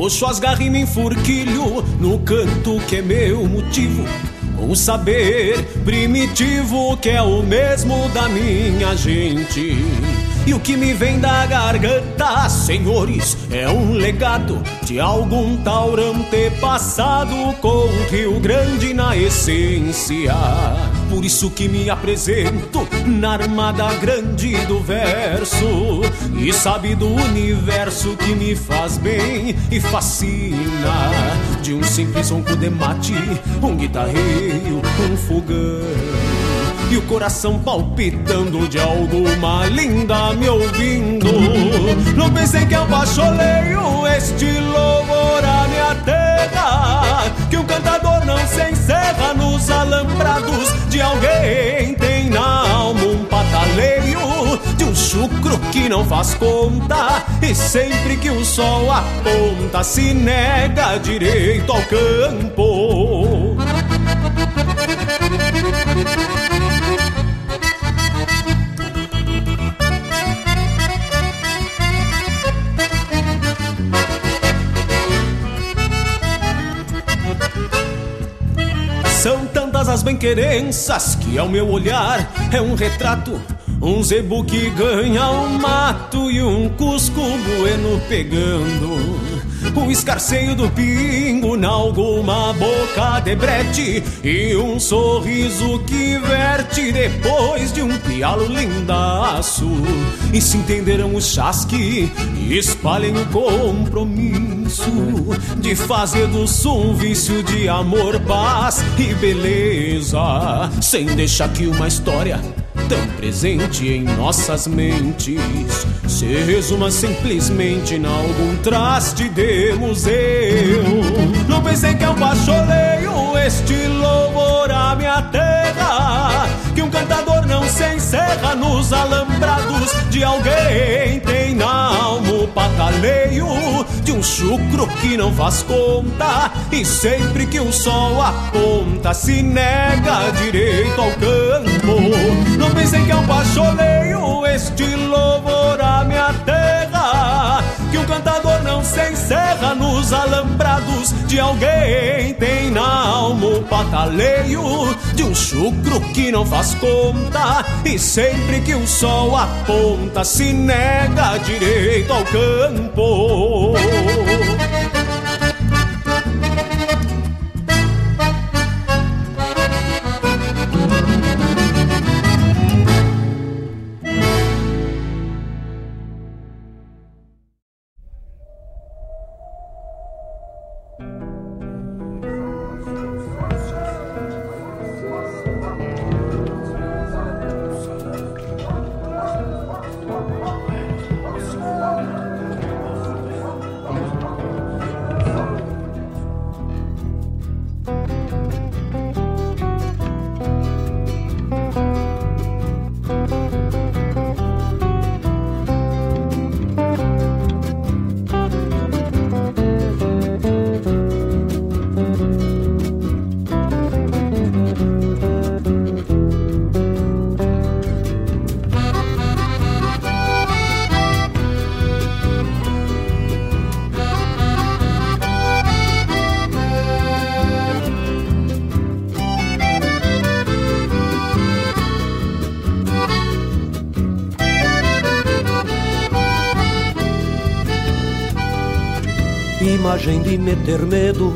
Puxo as garras e me enfurquilho no canto que é meu motivo um saber primitivo que é o mesmo da minha gente. E o que me vem da garganta, senhores, é um legado de algum taurante passado com Rio Grande na essência. Por isso que me apresento na armada grande do verso E sabe do universo que me faz bem e fascina De um simples ronco de mate, um guitarreiro, um fogão e o coração palpitando de alguma linda me ouvindo. Não pensei que eu baixoleio este louvor à minha terra, que um cantador não se encerra nos alambrados de alguém. Tem na alma um pataleio de um chucro que não faz conta, e sempre que o sol aponta se nega direito ao campo. São tantas as bem-querenças que ao meu olhar é um retrato. Um zebu que ganha um mato e um cusco bueno pegando o escarceio do pingo na alguma boca de brete e um sorriso que verte depois de um pialo lindaço. E se entenderão o chasque e espalhem o compromisso de fazer do som um vício de amor, paz e beleza, sem deixar que uma história tão presente em nossas mentes se resuma simplesmente em algum traste de museu. Não pensei que eu baixoleio este louvor à minha terra, que um cantador não se encerra nos alambrados de alguém. Tem pataleio de um chucro que não faz conta e sempre que o sol aponta se nega direito ao campo. Não pensem que é um pacholeio este louvor à minha terra cantador não se encerra nos alambrados de alguém tem na alma o pataleio de um chucro que não faz conta e sempre que o sol aponta se nega direito ao campo. Imagem de meter medo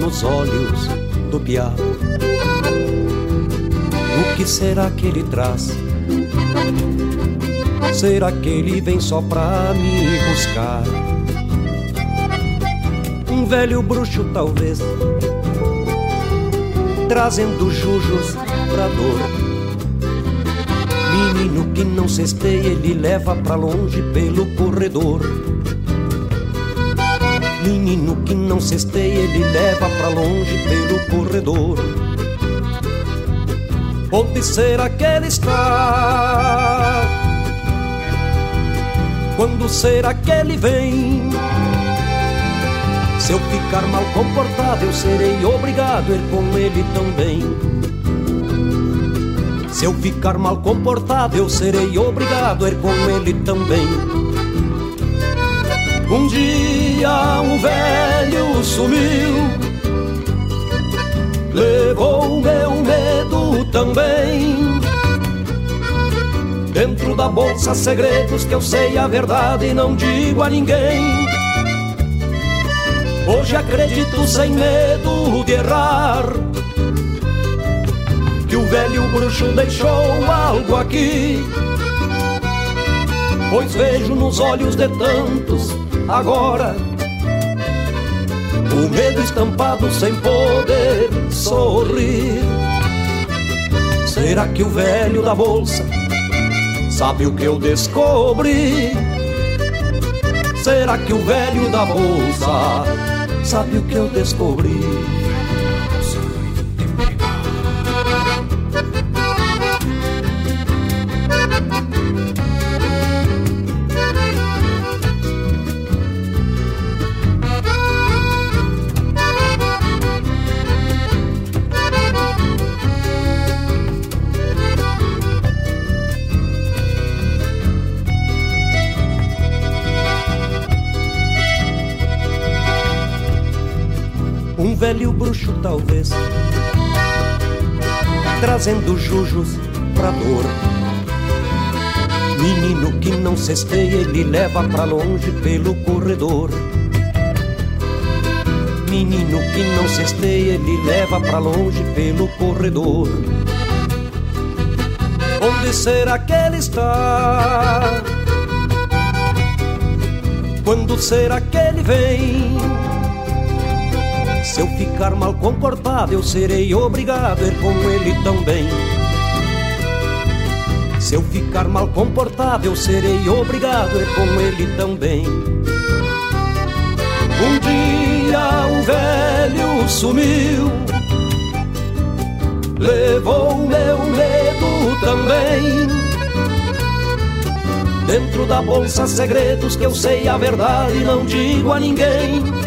nos olhos do piá. O que será que ele traz? Será que ele vem só pra me buscar? Um velho bruxo, talvez, trazendo jujos pra dor. Menino que não cesteia, ele leva pra longe pelo corredor. Menino que não cesteia, ele leva pra longe pelo corredor. Onde será que ele está? Quando será que ele vem? Se eu ficar mal comportado, eu serei obrigado a ir com ele também. Se eu ficar mal comportado, eu serei obrigado a ir com ele também. Um dia um velho sumiu, levou meu medo também. Dentro da bolsa segredos que eu sei a verdade e não digo a ninguém. Hoje acredito sem medo de errar que o velho bruxo deixou algo aqui. Pois vejo nos olhos de tantos agora o medo estampado sem poder sorrir. Será que o velho da bolsa sabe o que eu descobri? Será que o velho da bolsa sabe o que eu descobri? Trazendo jujos pra dor. Menino que não cesteia, ele leva pra longe pelo corredor. Menino que não cesteia, ele leva pra longe pelo corredor. Onde será que ele está? Quando será que ele vem? Se eu ficar mal comportado, eu serei obrigado a ir com ele também. Se eu ficar mal comportado, eu serei obrigado a ir com ele também. Um dia o velho sumiu, levou meu medo também. Dentro da bolsa segredos que eu sei a verdade não digo a ninguém.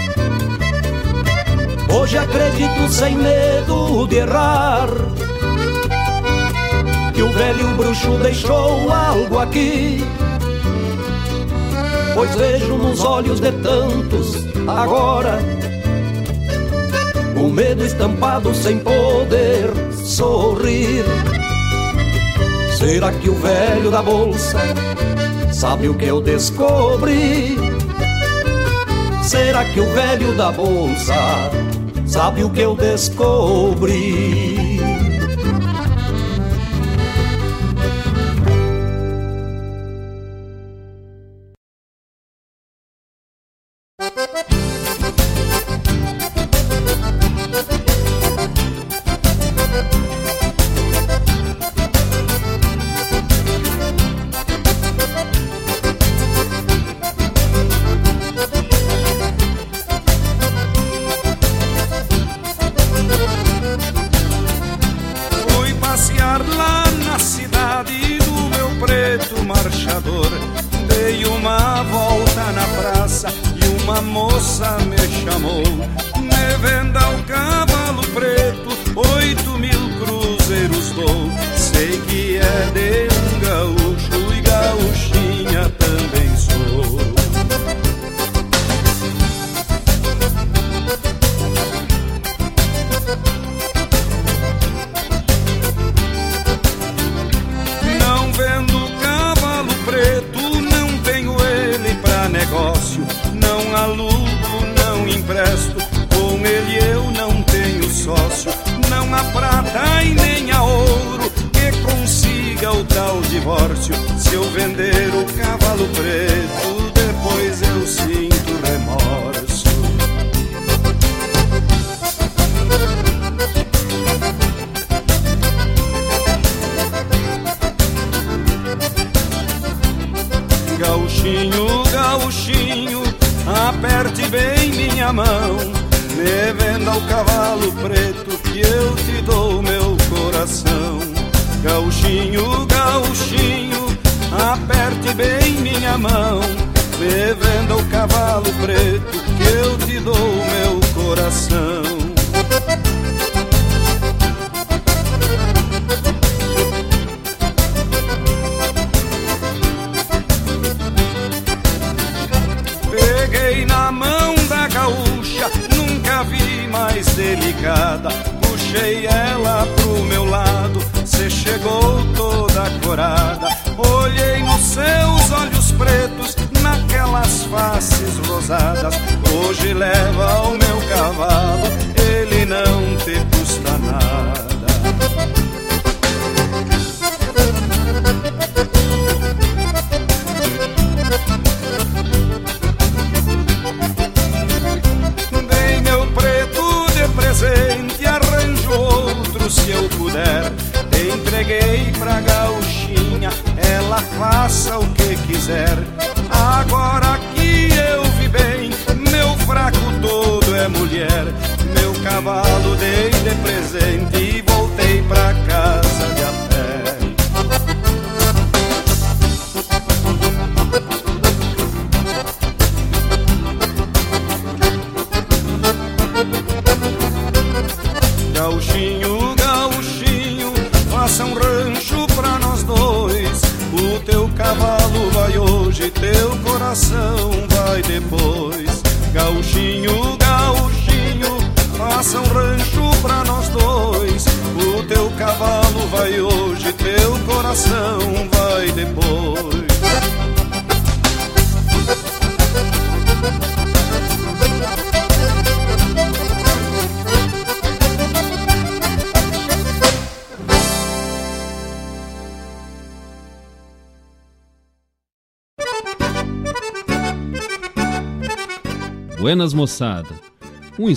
Hoje acredito sem medo de errar que o velho bruxo deixou algo aqui. Pois vejo nos olhos de tantos agora o medo estampado sem poder sorrir. Será que o velho da bolsa sabe o que eu descobri? Será que o velho da bolsa sabe o que eu descobri?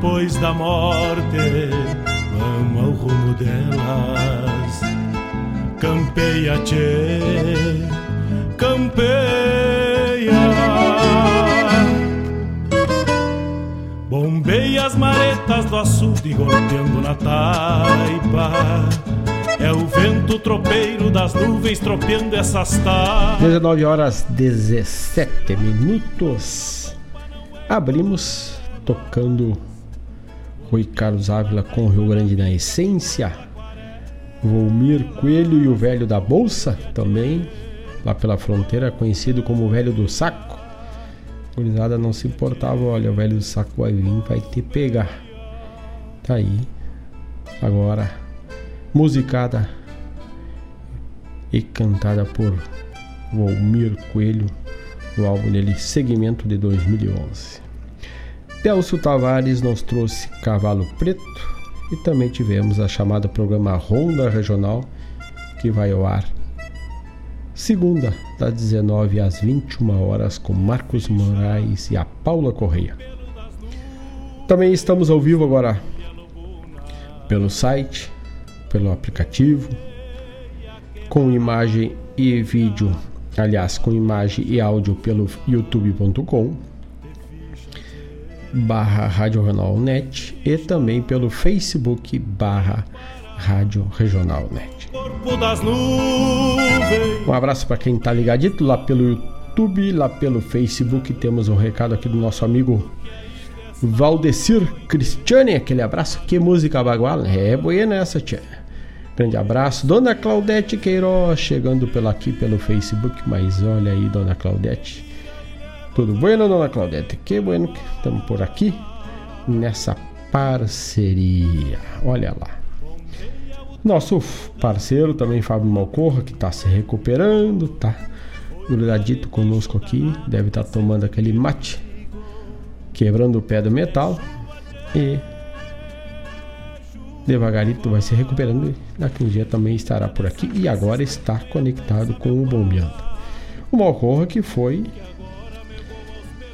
Depois da morte vamos ao rumo delas? Campeia, tchê, campeia. Bombeia as maretas do açude golpeando na taipa. É o vento tropeiro das nuvens tropeando essas taipas. 19 horas 17 minutos. Abrimos tocando Rui Carlos Ávila com o Rio Grande na essência. Volmir Coelho e o Velho da Bolsa, também lá pela fronteira, conhecido como o Velho do Saco. Gurizada não se importava, olha, o Velho do Saco vai vir, vai te pegar. Tá aí. Agora, musicada e cantada por Volmir Coelho no álbum dele Segmento de 2011. Delcio Tavares nos trouxe Cavalo Preto e também tivemos a chamada programa Ronda Regional que vai ao ar segunda das 19 às 21 horas com Marcos Moraes e a Paula Correia. Também estamos ao vivo agora pelo site, pelo aplicativo, com imagem e vídeo aliás, com imagem e áudio pelo youtube.com barra Rádio Regional Net e também pelo Facebook barra Rádio Regional Net. Um abraço para quem tá ligadito lá pelo YouTube, lá pelo Facebook. Temos um recado aqui do nosso amigo Valdecir Cristiane. Aquele abraço. Que música baguala. É boa nessa, tia. Grande abraço. Dona Claudete Queiroz chegando pela aqui pelo Facebook. Mas olha aí, Dona Claudete. Tudo bueno, Dona Claudete? Que bueno que estamos por aqui nessa parceria. Olha lá. Nosso parceiro também, Fábio Malcorra, que está se recuperando, tá grudadito conosco aqui. Deve estar tá tomando aquele mate, quebrando o pé do metal. E devagarito vai se recuperando. Daqui um dia também estará por aqui e agora está conectado com o Bombeando. O Malcorra que foi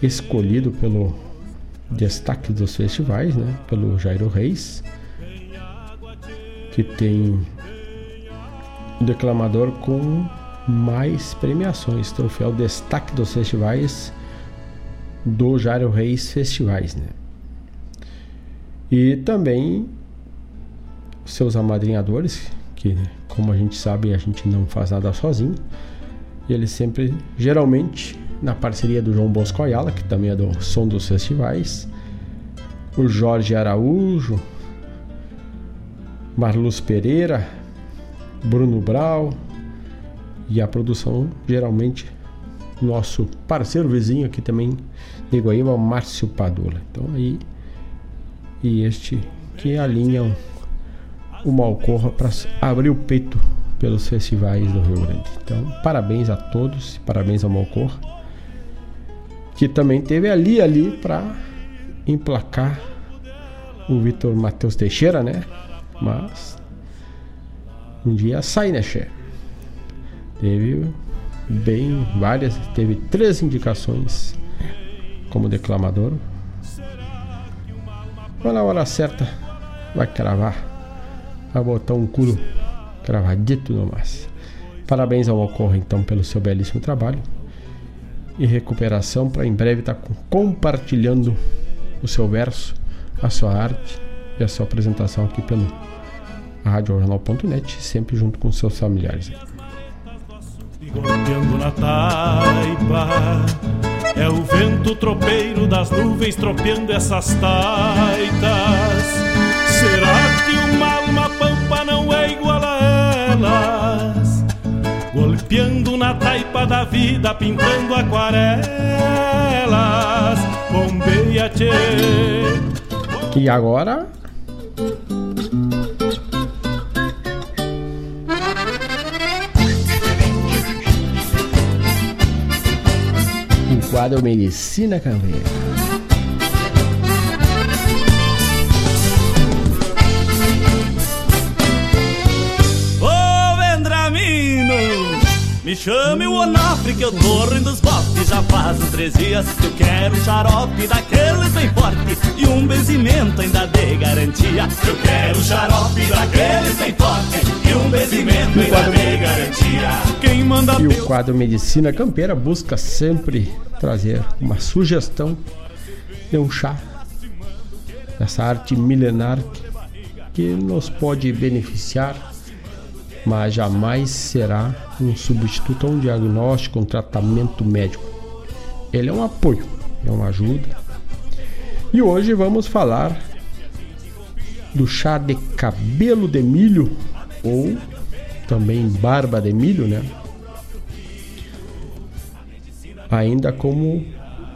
escolhido pelo destaque dos festivais, né? Pelo Jairo Reis, que tem o declamador com mais premiações, troféu destaque dos festivais do Jairo Reis Festivais, né? E também seus amadrinhadores, que como a gente sabe, a gente não faz nada sozinho. E eles sempre, geralmente, na parceria do João Bosco Ayala, que também é do Som dos Festivais, o Jorge Araújo, Marluz Pereira, Bruno Brau e a produção geralmente nosso parceiro vizinho aqui também de Guaíba, Márcio Padula. Então aí e este que alinham o Malcorra para abrir o peito pelos festivais do Rio Grande. Então, parabéns a todos, parabéns ao Malcorra, que também teve ali ali para emplacar o Vitor Matheus Teixeira, né? Mas um dia sai, né, Che? Teve bem várias, teve três indicações como declamador. Mas na hora certa vai cravar, vai botar um culo cravadito no mais. Parabéns ao Ocorre então pelo seu belíssimo trabalho e recuperação para em breve estar tá compartilhando o seu verso, a sua arte e a sua apresentação aqui pelo radiojornal.net, sempre junto com seus familiares. É o vento tropeiro das nuvens tropeando essas taitas Será que uma alma pampa não é igual a elas? Golpeando na taipa da vida, pintando aquarelas. Bombeia, tchê. E agora? Quadro Medicina Campeira. Me chame o Onofre que eu tô rindo dos bofes. Já faz uns três dias que eu quero um xarope daquele bem forte. E um benzimento ainda de garantia. Eu quero um xarope daquele bem forte. E um benzimento ainda de garantia. Quem manda E o quadro Medicina Campeira busca sempre trazer uma sugestão de um chá dessa arte milenar que nos pode beneficiar, mas jamais será um substituto a um diagnóstico, um tratamento médico. Ele é um apoio, é uma ajuda. E hoje vamos falar do chá de cabelo de milho ou também barba de milho, né? ainda como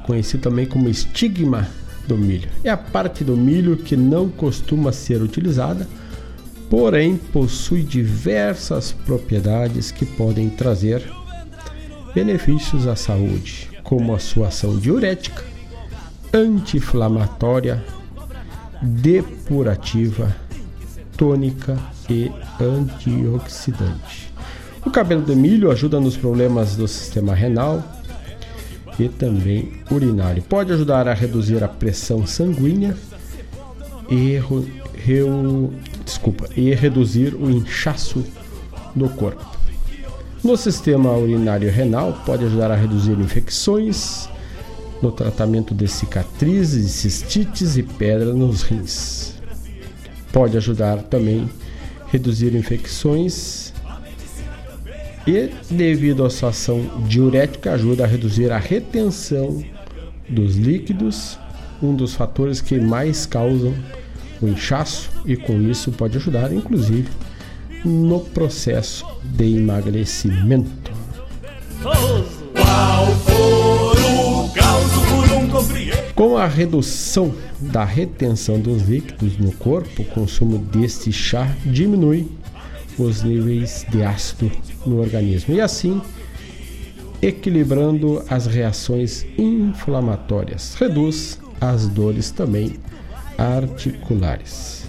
conhecido também como estigma do milho. É a parte do milho que não costuma ser utilizada, porém possui diversas propriedades que podem trazer benefícios à saúde, como a sua ação diurética, anti-inflamatória, depurativa, tônica e antioxidante. O cabelo de milho ajuda nos problemas do sistema renal, e também urinário. Pode ajudar a reduzir a pressão sanguínea e, desculpa, e reduzir o inchaço do corpo. No sistema urinário renal, pode ajudar a reduzir infecções, no tratamento de cicatrizes, cistites e pedra nos rins. Pode ajudar também a reduzir infecções e, devido à sua ação diurética, ajuda a reduzir a retenção dos líquidos, um dos fatores que mais causam o inchaço, e com isso pode ajudar, inclusive, no processo de emagrecimento. Com a redução da retenção dos líquidos no corpo, o consumo deste chá diminui os níveis de ácido no organismo e assim equilibrando as reações inflamatórias. Reduz as dores também articulares.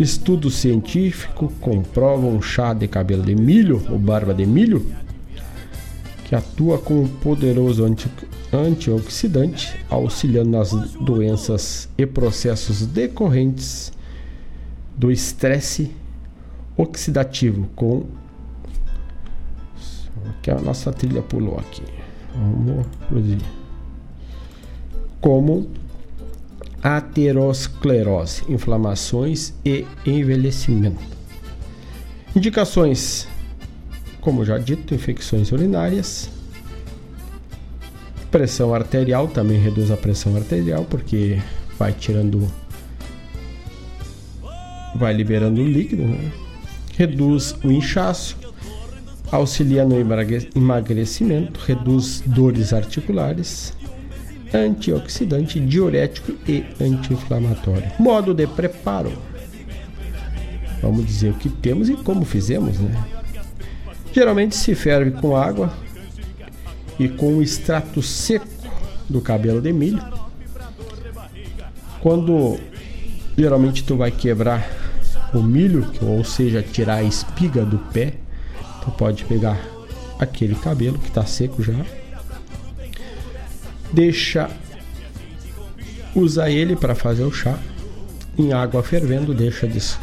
Estudo científico comprova um chá de cabelo de milho ou barba de milho que atua como poderoso anti antioxidante, auxiliando nas doenças e processos decorrentes do estresse oxidativo com que a nossa trilha pulou aqui. Vamos produzir. Como aterosclerose, inflamações e envelhecimento. Indicações, como já dito, infecções urinárias. Pressão arterial também reduz a pressão arterial porque vai tirando vai liberando líquido, né? reduz o inchaço auxilia no emagrecimento, reduz dores articulares, antioxidante, diurético e anti-inflamatório. Modo de preparo. Vamos dizer o que temos e como fizemos, né? Geralmente se ferve com água e com o extrato seco do cabelo de milho. Quando geralmente tu vai quebrar o milho, ou seja, tirar a espiga do pé, tu pode pegar aquele cabelo que está seco já, deixa usa ele para fazer o chá em água fervendo, deixa des,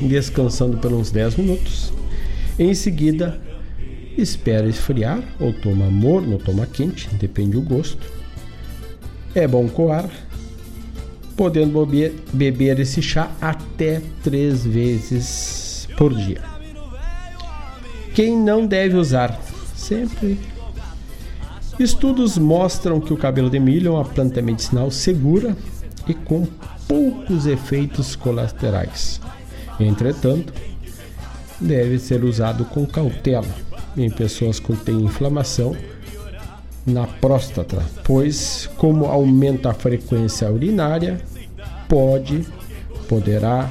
descansando por uns 10 minutos. Em seguida, espera esfriar ou toma morno ou toma quente, depende do gosto. É bom coar, podendo beber, beber esse chá até três vezes por dia. Quem não deve usar? Sempre. Estudos mostram que o cabelo de milho é uma planta medicinal segura e com poucos efeitos colaterais. Entretanto, deve ser usado com cautela em pessoas que têm inflamação na próstata, pois como aumenta a frequência urinária, pode poderá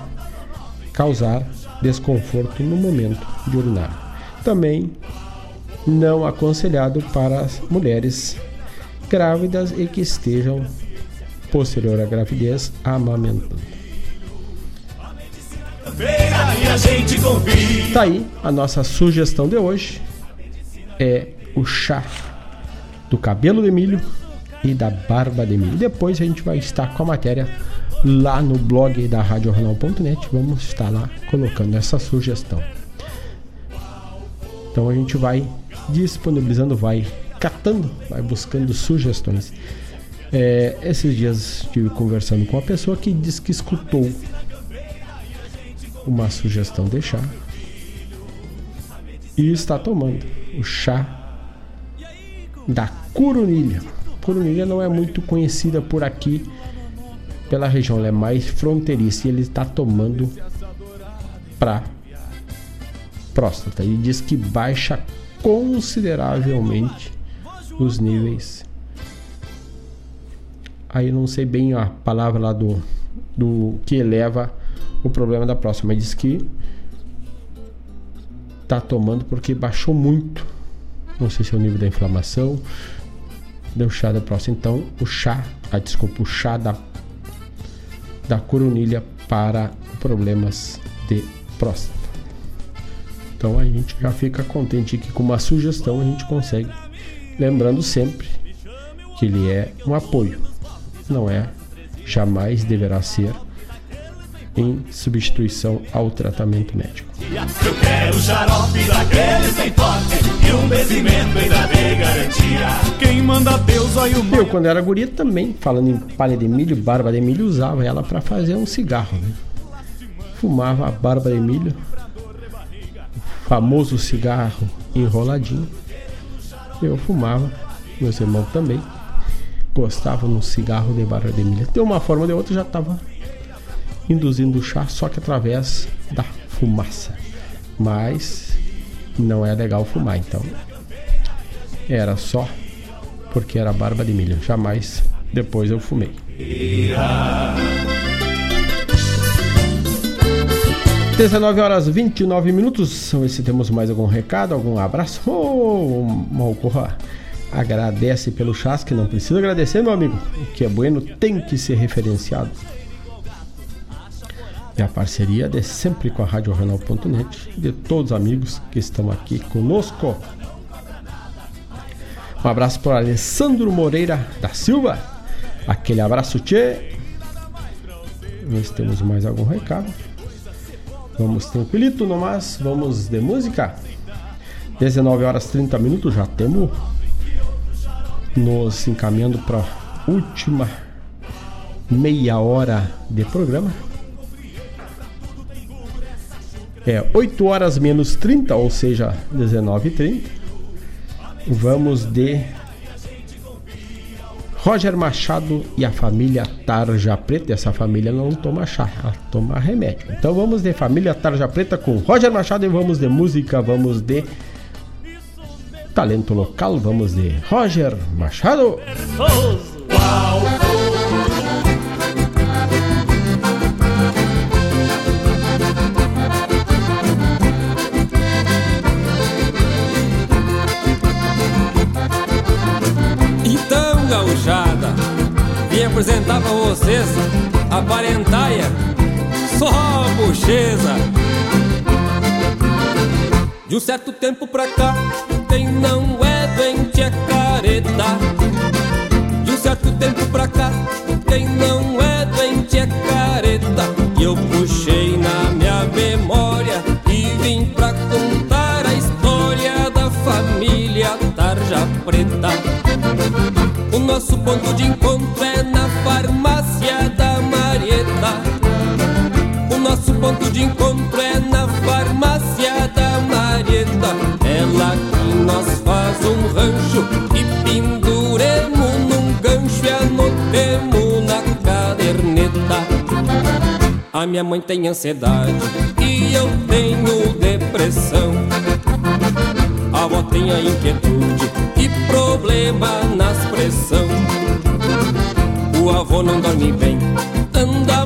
causar desconforto no momento de urinar. Também não aconselhado para mulheres grávidas e que estejam posterior à gravidez amamentando. Tá aí a nossa sugestão de hoje é o chá do cabelo de milho e da barba de milho. Depois a gente vai estar com a matéria lá no blog da RadioJornal.net. Vamos estar lá colocando essa sugestão. Então a gente vai disponibilizando, vai catando, vai buscando sugestões. É, esses dias estive conversando com uma pessoa que disse que escutou uma sugestão de chá e está tomando o chá da curunilha. Curunilha não é muito conhecida por aqui pela região, ela é mais fronteiriça e ele está tomando para próstata. Ele diz que baixa consideravelmente os níveis. Aí não sei bem a palavra lá do, do que eleva o problema da próstata, mas diz que tá tomando porque baixou muito. Não sei se é o nível da inflamação. Deu chá da próstata. Então, o chá, a desculpa, o chá da, da coronilha para problemas de próstata. Então a gente já fica contente que com uma sugestão a gente consegue. Lembrando sempre que ele é um apoio, não é, jamais deverá ser em substituição ao tratamento médico. Eu quero xarope daquele sem forte e um benzimento ainda de garantia. Quem manda Deus olha o Eu, quando era guria, também, falando em palha de milho, barba de milho, usava ela para fazer um cigarro. Né? Fumava a barba de milho, famoso cigarro enroladinho. Eu fumava, meus irmãos também gostavam no cigarro de barba de milho. De uma forma ou de outra já estava induzindo o chá, só que através da fumaça. Mas não é legal fumar, então era só porque era barba de milho. Jamais depois eu fumei. 19 horas 29 minutos. Vamos ver se temos mais algum recado, algum abraço. Oh, Malcorra agradece pelo chás, que não precisa agradecer, meu amigo. O que é bueno tem que ser referenciado. E a parceria de sempre com a Rádio Renal.net, de todos os amigos que estão aqui conosco. Um abraço para Alessandro Moreira da Silva. Aquele abraço, tchê. Vamos temos mais algum recado. Vamos tranquilito nomás, vamos de música. 19 horas 30 minutos, já temos nos encaminhando para última meia hora de programa. É 8 horas menos 30, ou seja, 19 h 30. Vamos de Roger Machado e a família Tarja Preta. Essa família não toma chá, ela toma remédio. Então vamos de família Tarja Preta com Roger Machado e vamos de música, vamos de talento local, vamos de Roger Machado. Então, apresentar pra vocês a parentaia, só bocheza. De um certo tempo pra cá, quem não é doente é careta. De um certo tempo pra cá, quem não é doente é careta. E eu puxei na minha memória e vim pra contar a história da família Tarja Preta. O nosso ponto de encontro é na de encontro é na farmácia da Marieta. Ela que nós faz um rancho e penduremos num gancho e anotemos na caderneta. A minha mãe tem ansiedade e eu tenho depressão. A avó tem a inquietude e problema nas pressão. O avô não dorme bem, anda.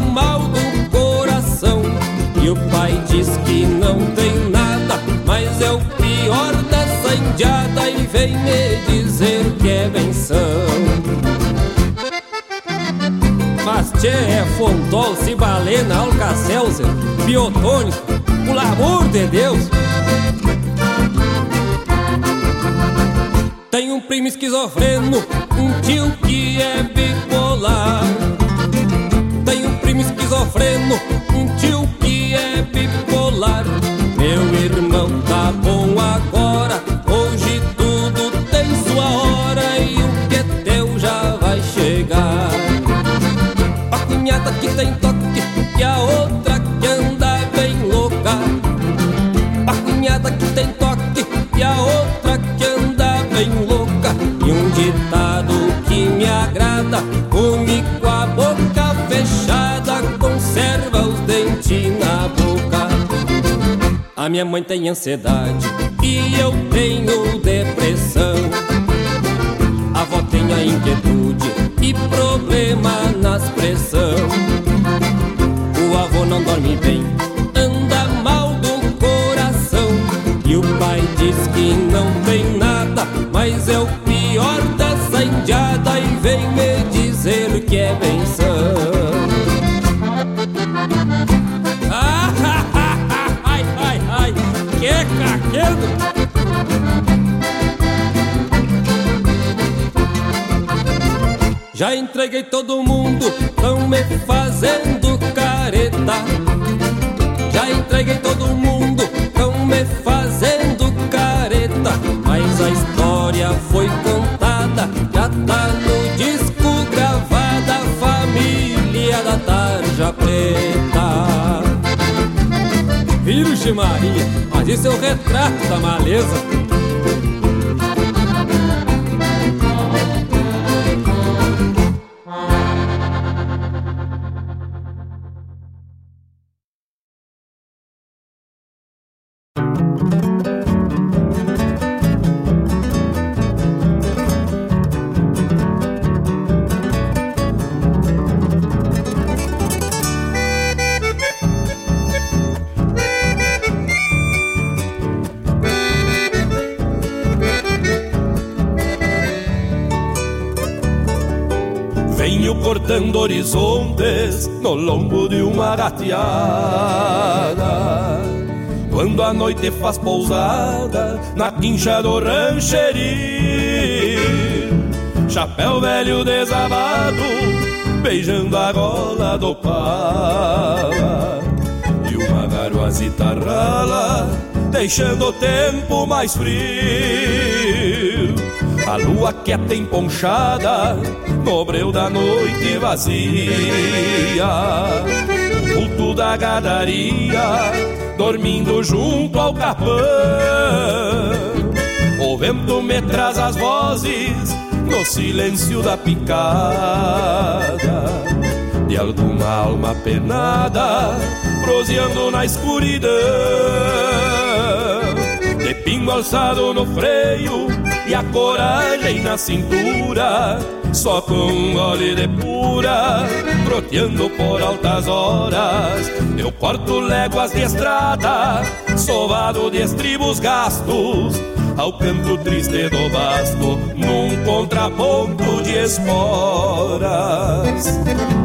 O pai diz que não tem nada, mas é o pior dessa indiada e vem me dizer que é benção. Mas tchê, é Fontol, Cibalena, Alcacelser, Biotônico, pelo amor de Deus! Tem um primo esquizofreno, um tio que é bipolar. Tem um primo esquizofreno, um tio é bipolar. Meu irmão tá bom agora, hoje tudo tem sua hora e o que é teu já vai chegar. A cunhada que tem Minha mãe tem ansiedade e eu tenho depressão. A avó tem a inquietude e problema nas pressão. O avô não dorme bem, anda mal do coração. E o pai diz que não tem nada, mas é o pior dessa indiada e vem me dizer que é benção. Já entreguei todo mundo, tão me fazendo careta. Maria, mas isso é o retrato da maleza. Venho cortando horizontes no lombo de uma gateada. Quando a noite faz pousada na quincha do rancheril, chapéu velho desabado, beijando a gola do pala. E uma garoazita rala, deixando o tempo mais frio. A lua quieta emponchada no breu da noite vazia O culto da gadaria dormindo junto ao capão O vento me traz as vozes no silêncio da picada de alguma alma penada, proseando na escuridão. De pingo alçado no freio e a coragem na cintura, só com gole de pura, troteando por altas horas. Eu corto léguas de estrada, sovado de estribos gastos, ao canto triste do basto, num contraponto de esporas.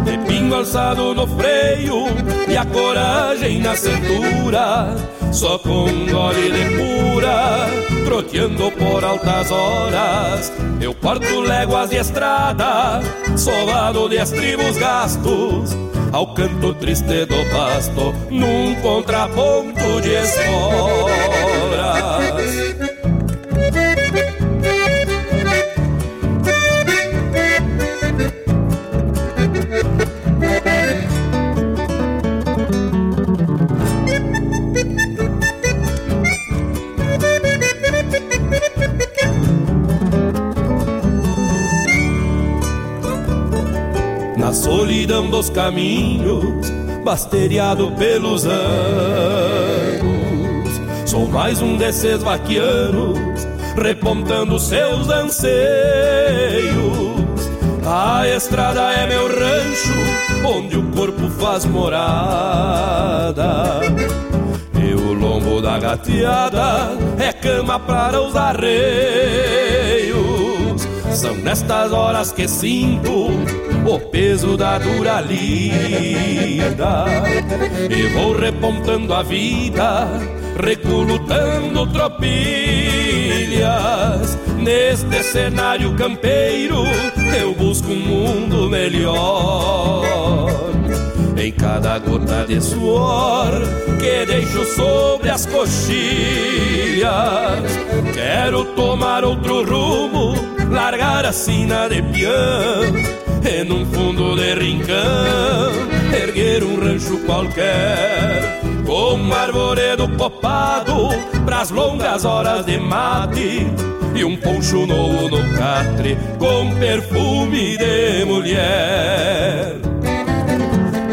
De pingo alçado no freio e a coragem na cintura, só com gole de pura, troteando por altas horas. Eu corto léguas de estrada, sovado de estribos gastos, ao canto triste do pasto, num contraponto de esporas. Dos caminhos, basteriado pelos anos, sou mais um desses vaquianos, repontando seus anseios. A estrada é meu rancho, onde o corpo faz morada. E o lombo da gateada é cama para os arreios. São nestas horas que sinto o peso da dura lida. E vou repontando a vida, recolutando tropilhas. Neste cenário campeiro, eu busco um mundo melhor. Em cada gota de suor que deixo sobre as coxilhas, quero tomar outro rumo, largar a sina de peão e num fundo de rincão erguer um rancho qualquer com um arvoredo copado pras longas horas de mate e um poncho novo no catre com perfume de mulher.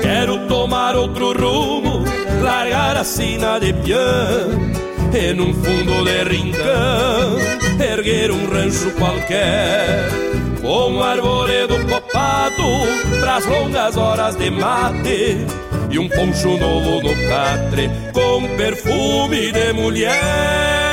Quero tomar outro rumo, largar a sina de peão e num fundo de rincão erguer um rancho qualquer com arvoredo copado pras longas horas de mate e um poncho novo no catre com perfume de mulher.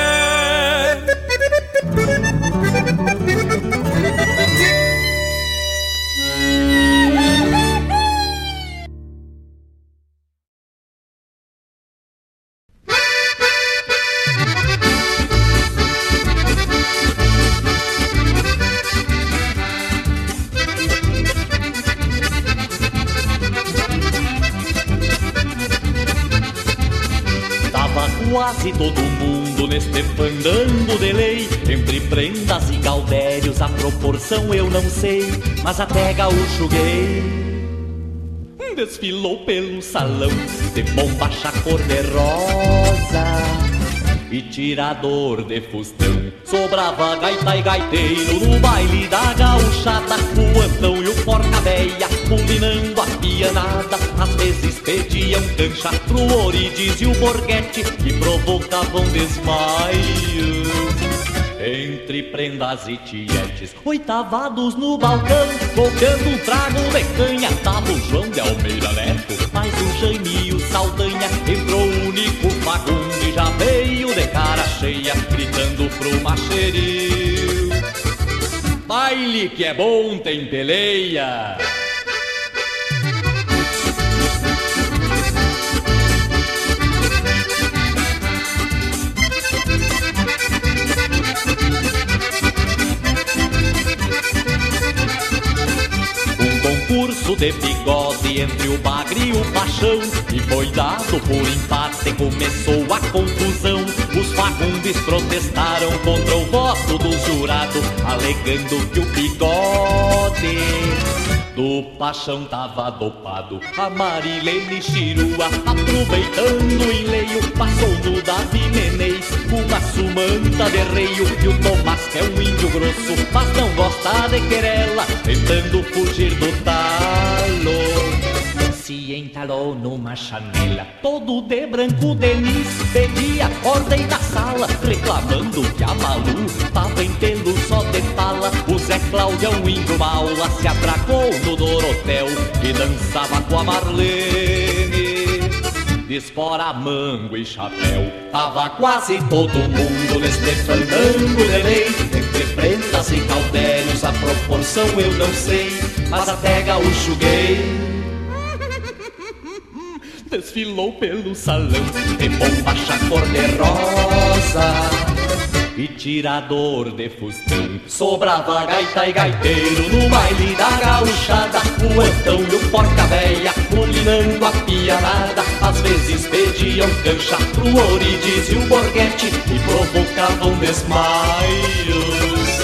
A proporção eu não sei Mas até gaúcho gay. Desfilou pelo salão de bombacha cor-de-rosa e tirador de fustão. Sobrava gaita e gaiteiro no baile da gauchada O antão e o porca-véia combinando a pianada. Às vezes pediam cancha pro Orides e o Borghetti Que provocavam desmaios entre prendas e tietes, oitavados no balcão, golpeando um trago de canha, tava o João de Almeida Neto, mais o Jaime o Saldanha, entrou o único Fagundo e já veio de cara cheia, gritando pro macheril. Baile que é bom tem peleia. De bigode entre o bagre e o paixão. E foi dado por empate, começou a confusão. Os fagundes protestaram contra o voto do jurado Alegando que o bigode do paixão tava dopado. A Marilene Chirua Aproveitando o enleio Passou no Davi Menez Uma suma manta de reio E o Tomás que é um índio grosso Mas não gosta de querela Tentando fugir do talo Se entalou numa chanela Todo de branco Denis Pedia ordem da sala Reclamando que a Malu Tava em só de tala O Zé Cláudio, um índio maula Se atracou no Dorotel E dançava com a Marlene de espora, mango e chapéu. Tava quase todo mundo neste fandango de lei, entre prendas e cautérios, a proporção eu não sei, mas até gaúcho gay. Desfilou pelo salão de bombacha cor-de-rosa e tirador de fustão. Sobrava gaita e gaiteiro no baile da gauchada, o antão e o porca véia culinando a pianada. Às vezes pediam cancha pro Orides e o Borghetti e provocavam desmaios.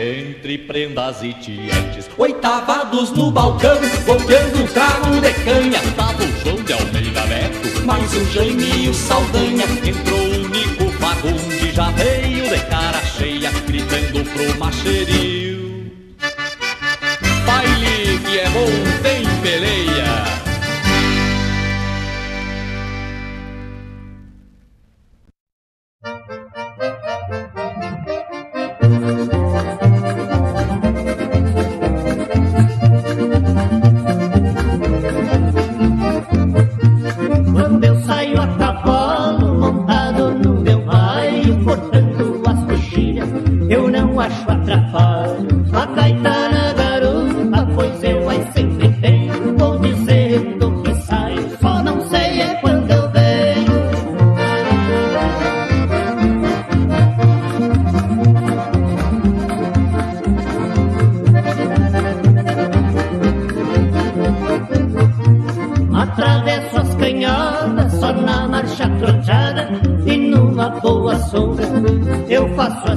Entre prendas e tietes, oitavados no balcão, golpeando um trago de canha. Tava o João de Almeida Neto, mais o Jaime e o Saldanha. Entrou o Nico Fagundes, já veio de cara cheia, gritando pro macheril. Baile que é bom tem peleia. Atrapalho. A gaita na garupa, pois eu aí sempre tenho, vou dizendo que saio, só não sei é quando eu venho. Atravesso as canhadas só na marcha troteada E numa boa sombra eu faço a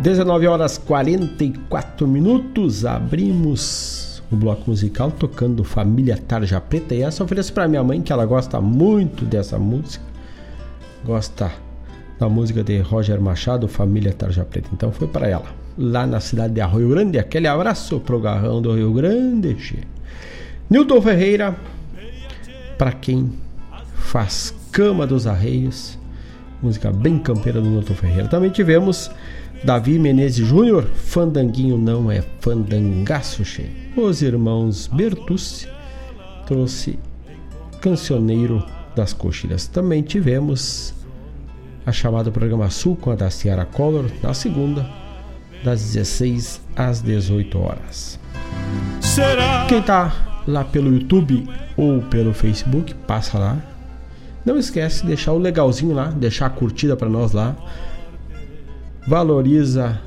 19 horas 44 minutos, abrimos o bloco musical tocando Família Tarja Preta e essa eu ofereço para minha mãe que ela gosta muito dessa música, gosta da música de Roger Machado, Família Tarja Preta, então foi para ela, lá na cidade de Arroio Grande, aquele abraço pro garrão do Rio Grande. Nilton Ferreira, para quem faz Cama dos Arreios, música bem campeira do Nilton Ferreira. Também tivemos Davi Menezes Júnior, fandanguinho não é fandangaço, che. Os irmãos Bertucci trouxe Cancioneiro das Coxilhas. Também tivemos a chamada Programa Sul com a da Ciara Collor na segunda, das 16 às 18 horas. Será? Quem tá lá pelo YouTube ou pelo Facebook, passa lá. Não esquece de deixar o legalzinho lá, deixar a curtida para nós lá. Valoriza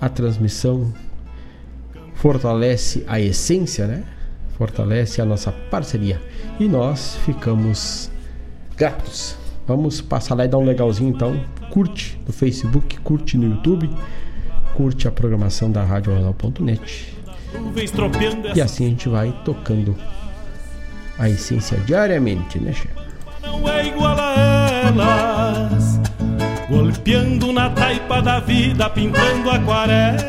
a transmissão, fortalece a essência, né? Fortalece a nossa parceria. E nós ficamos gratos. Vamos passar lá e dar um legalzinho então. Curte no Facebook, curte no YouTube, curte a programação da tropeando E assim a gente vai tocando a essência diariamente, né, chefe? não é igual a elas. Golpeando na taipa da vida, pintando aquarelas.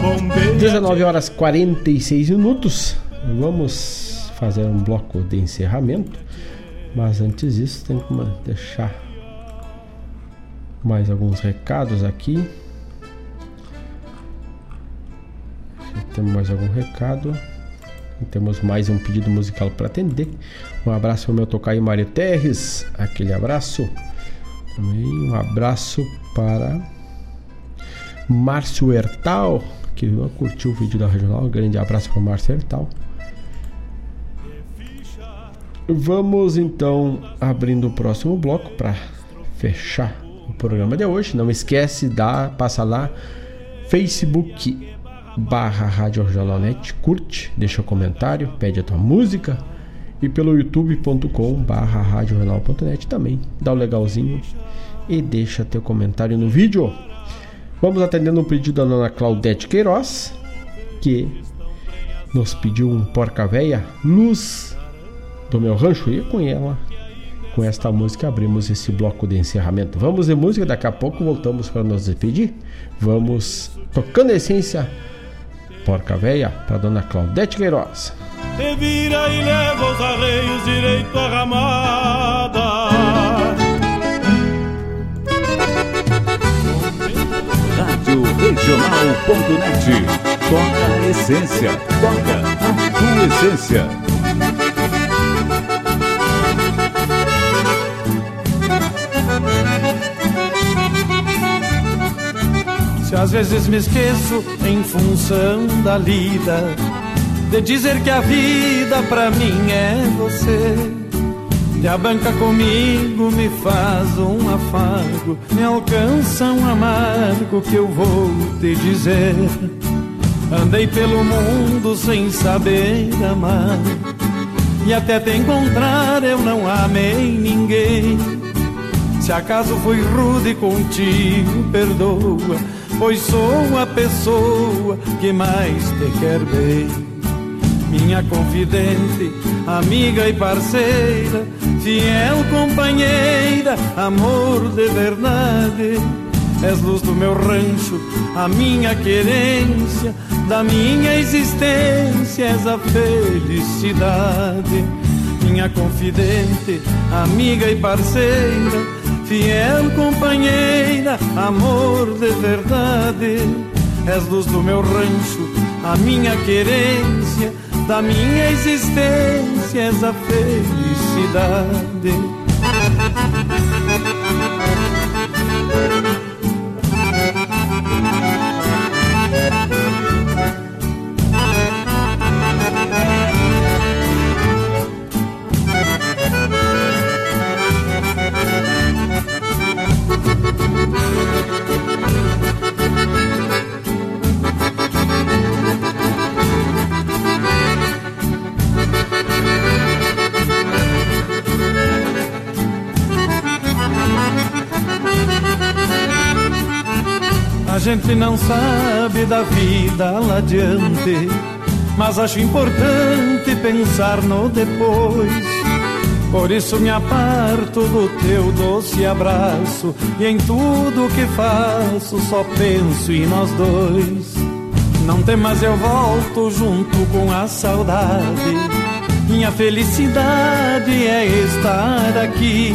Bombeia 19 horas 46 minutos. Vamos fazer um bloco de encerramento. Mas antes disso, tem que deixar mais alguns recados aqui. Temos mais algum recado. E Temos mais um pedido musical para atender. Um abraço ao meu tocaio Mário Terres. Aquele abraço. Também um abraço para Márcio Hertal, que curtiu o vídeo da Regional. Um grande abraço para Márcio Hertal. Vamos então abrindo o próximo bloco para fechar o programa de hoje. Não esquece, dá, passa lá, Facebook barra Rádio Regionalnet, curte, deixa o comentário, pede a tua música e pelo youtube.com barra radioregional.net também dá o legalzinho e deixa teu comentário no vídeo. Vamos atendendo um pedido da dona Claudete Queiroz, que nos pediu um porca véia, luz do meu rancho e com ela, com esta música abrimos esse bloco de encerramento. Vamos de música, daqui a pouco voltamos para nos despedir. Vamos tocando a essência porca véia para dona Claudete Queiroz. Te vira e leva os arreios direito à ramada. Rádio Regional.net. Toca a essência. Toca a tua essência. Se às vezes me esqueço em função da lida, de dizer que a vida pra mim é você. Te abanca comigo, me faz um afago, me alcança um amargo que eu vou te dizer. Andei pelo mundo sem saber amar, e até te encontrar eu não amei ninguém. Se acaso fui rude contigo, perdoa, pois sou a pessoa que mais te quer bem. Minha confidente, amiga e parceira, fiel companheira, amor de verdade. És luz do meu rancho, a minha querência, da minha existência, és a felicidade. Minha confidente, amiga e parceira, fiel companheira, amor de verdade. És luz do meu rancho, a minha querência, da minha existência, és a felicidade. Gente não sabe da vida lá adiante, mas acho importante pensar no depois. Por isso me aparto do teu doce abraço e em tudo que faço só penso em nós dois. Não temas, eu volto junto com a saudade. Minha felicidade é estar aqui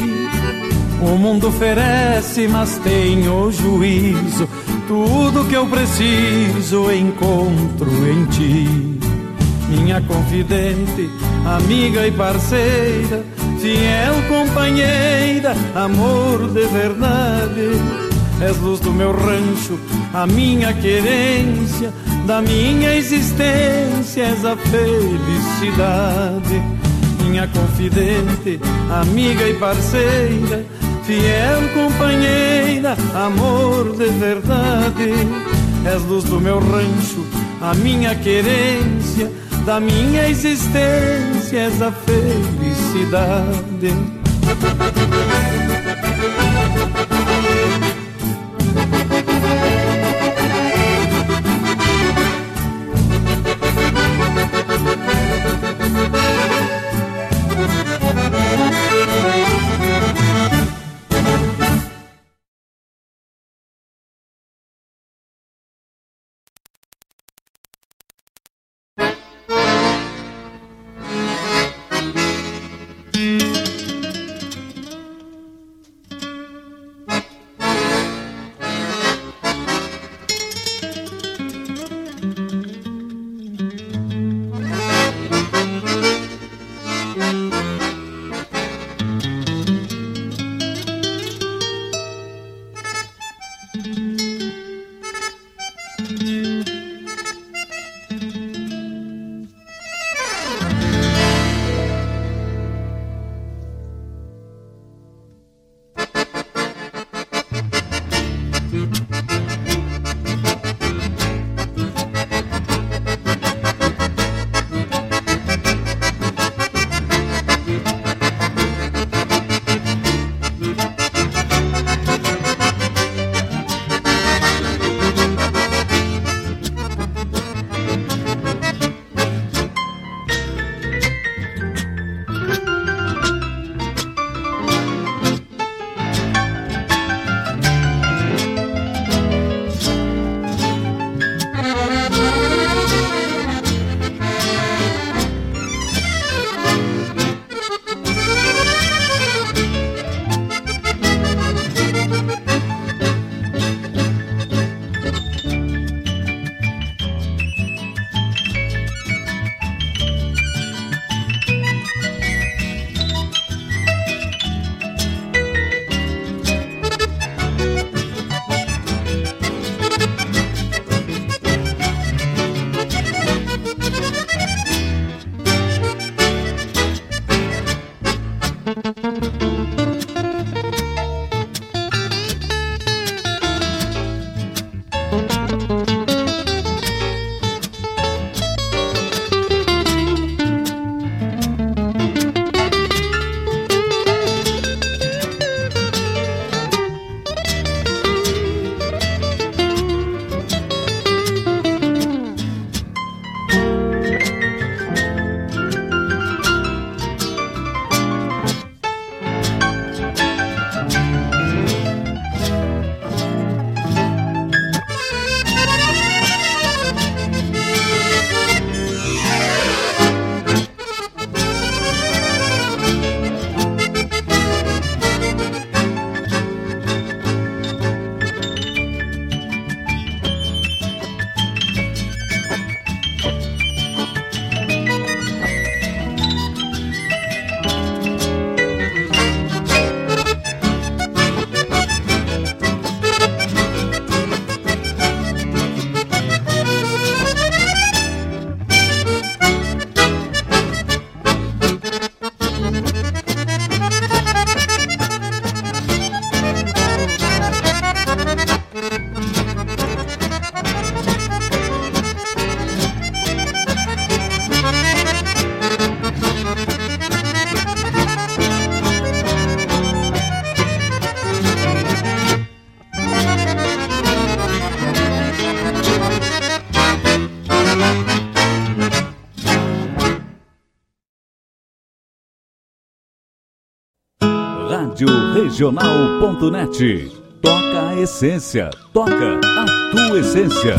O mundo oferece, mas tenho juízo. Tudo que eu preciso encontro em ti. Minha confidente, amiga e parceira, fiel companheira, amor de verdade. És luz do meu rancho, a minha querência, da minha existência, és a felicidade. Minha confidente, amiga e parceira, fiel companheira, amor de verdade. És luz do meu rancho, a minha querência, da minha existência, és a felicidade. Regional.net. Toca a essência, toca a tua essência.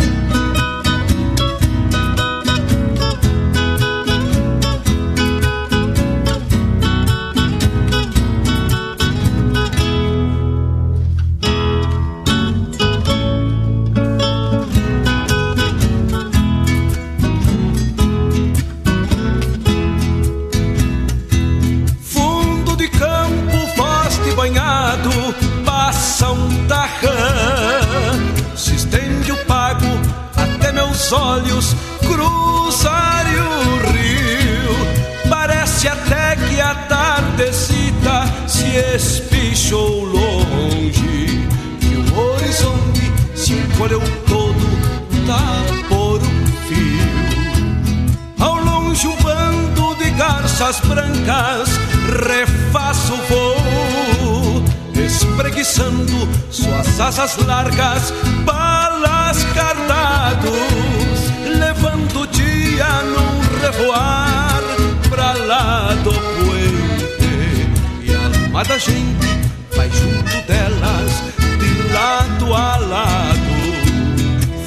Suas asas largas, balas cardados, levando o dia num revoar pra lá do puente. E a alma da gente vai junto delas, de lado a lado.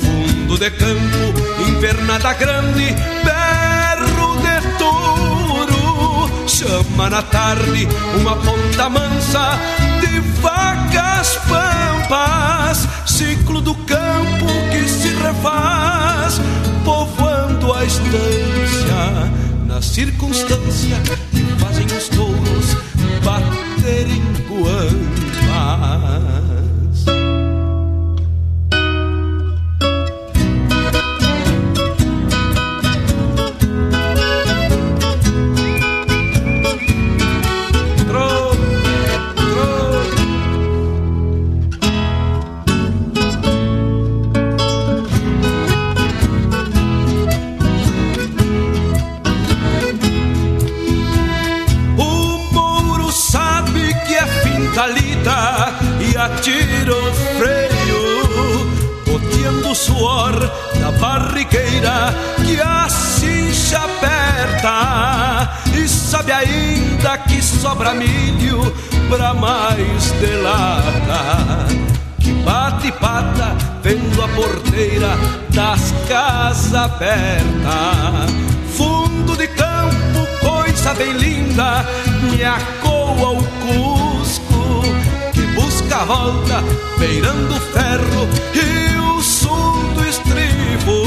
Fundo de campo, invernada grande, berro de touro. Chama na tarde uma ponta mansa vacas pampas. Ciclo do campo que se refaz, povoando a estância na circunstância que fazem os touros baterem guampas. E atira o freio, boteando o suor da barriqueira que a cincha aperta. E sabe ainda que sobra milho pra mais de lata. Que bate pata vendo a porteira das casas abertas. Fundo de campo, coisa bem linda, me acoa o que volta, beirando o ferro e o som do estribo.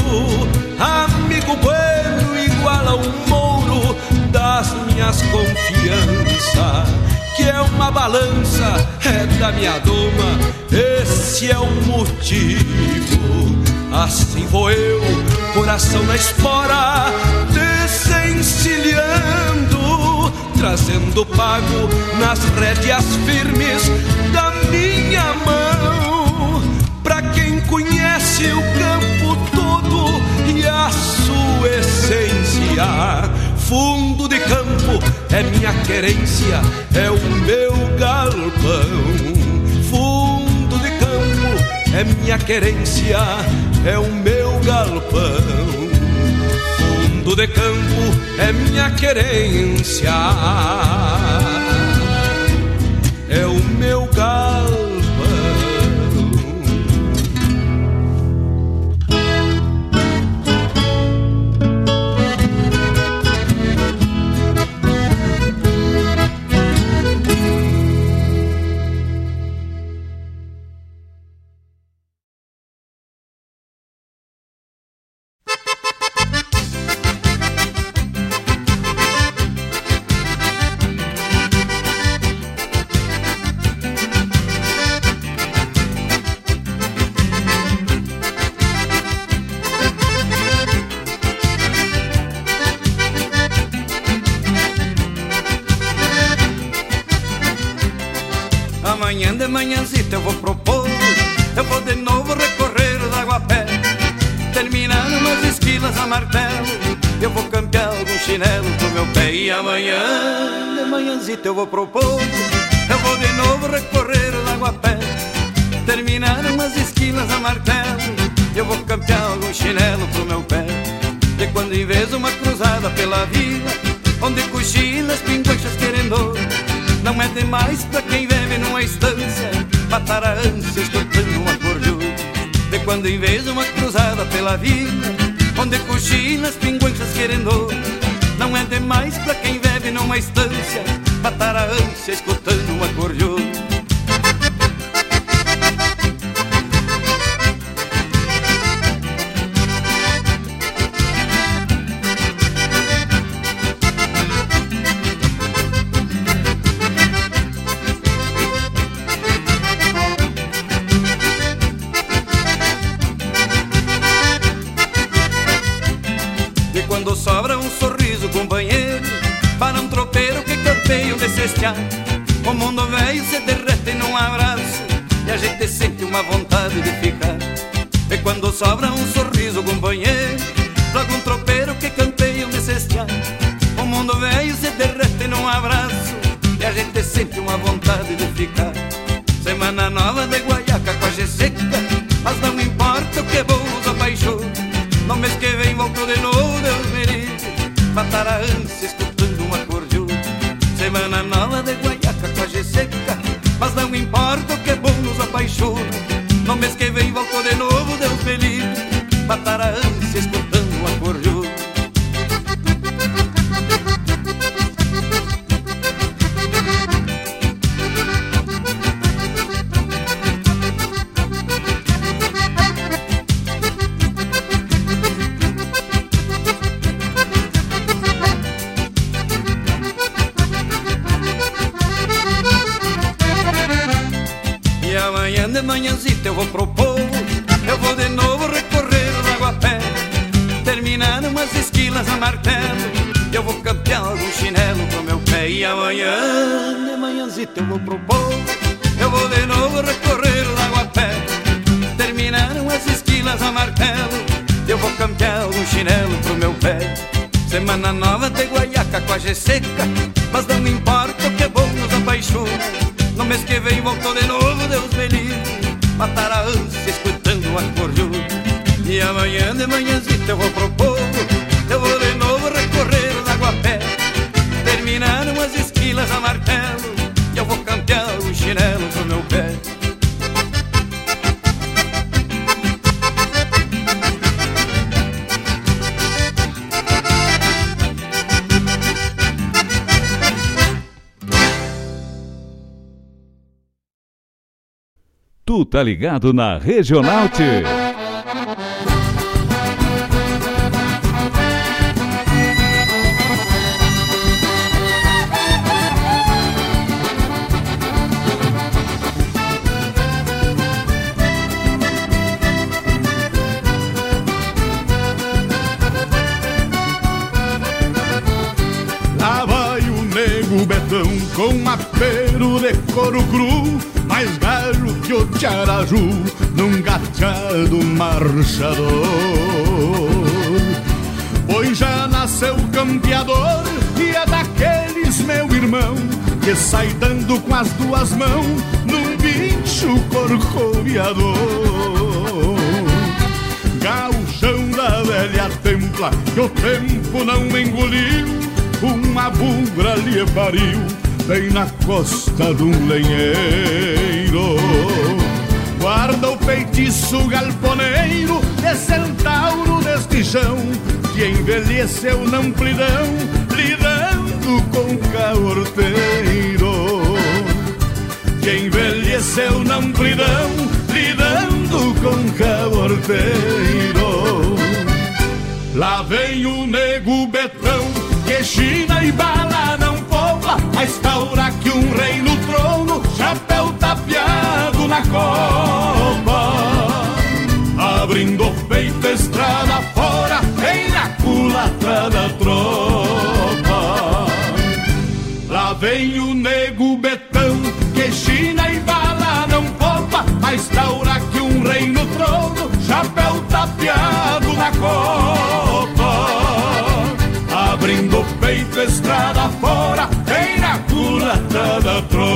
Amigo bueno igual a um mouro das minhas confianças, que é uma balança, é da minha doma, esse é o motivo. Assim vou eu, coração na espora, desencilhando, trazendo pago nas rédeas firmes da minha mão. Pra quem conhece o campo todo e a sua essência, fundo de campo é minha querência, é o meu galpão. Fundo de campo é minha querência, é o meu galpão. Fundo de campo é minha querência, O mundo velho se derrete num abraço. E a gente sente uma vontade de ficar. E quando sobra um sorriso companheiro Logo um tropeiro que campeia nesse estiar O mundo velho se derrete num abraço. E a gente sente uma vontade de ficar. Semana nova de guaiaca com a seca. Mas não importa o que vou usar paixão No mês que vem volto de novo, Deus me livre. Matar a Semana nova de guaiaca com a seca. Mas não importa o que bom nos apaixona No mês que vem volto de novo, Deus me livre Matar a ânsia tá ligado na Regional T. tiaraju num gateado marchador. Pois já nasceu campeador e é daqueles meu irmão Que sai dando com as duas mãos num bicho corcoviador. Gauchão da velha templa que o tempo não engoliu Uma bugra lhe pariu bem na costa de um lenheiro Guarda o feitiço galponeiro de centauro deste chão Que envelheceu na amplidão lidando com caorteiro Que envelheceu na amplidão lidando com caorteiro Lá vem o nego betão que China e bala não poupa A estaura que um rei no trono na copa Abrindo o peito estrada fora Vem na culatra da tropa. Lá vem o nego betão Que China e bala não poupa A estaura que um rei no trono Chapéu tapeado na copa. Abrindo o peito estrada fora Vem na culatra da tropa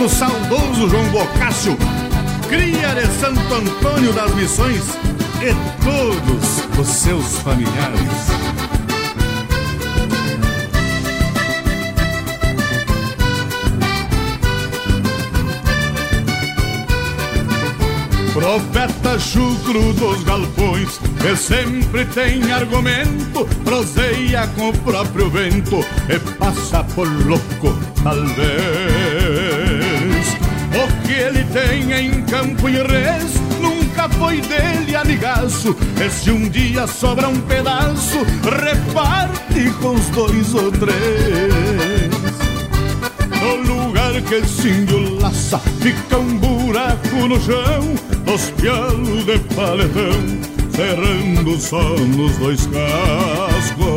pro saudoso João Bocácio Cria de Santo Antônio das Missões E todos os seus familiares Profeta chucro dos galpões, que sempre tem argumento, proseia com o próprio vento e passa por louco, talvez. O que ele tem em campo e res nunca foi dele amigaço. E se um dia sobra um pedaço, reparte com os dois ou três. No lugar que esse índio laça Fica um buraco no chão Dos pialos de paletão berrando só nos dois cascos.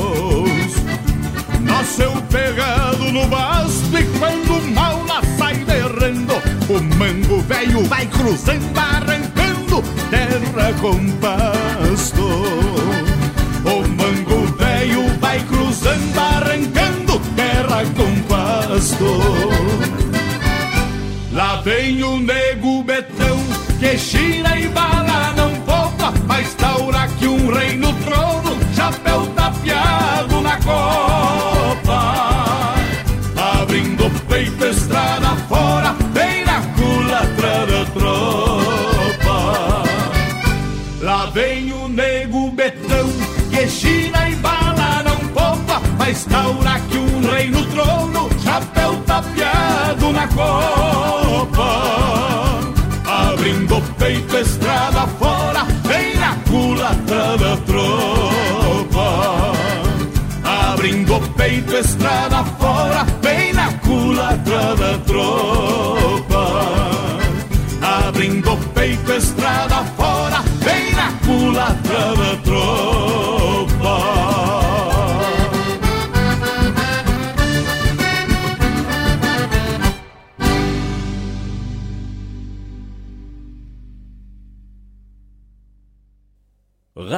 Nasceu pegado no basto e quando mal derrando, o mango velho vai cruzando, arrancando terra com pasto. O mango velho vai cruzando, arrancando terra com pasto. Lá vem o nego betão que gira e bala não poupa, mas taura que um rei no trono, chapéu tapeado poupa, mas taura que um rei no trono, chapéu tapeado na copa. Abrindo o peito, estrada fora, vem na culatra da tropa. Abrindo o peito, estrada fora, vem na culatra da tropa.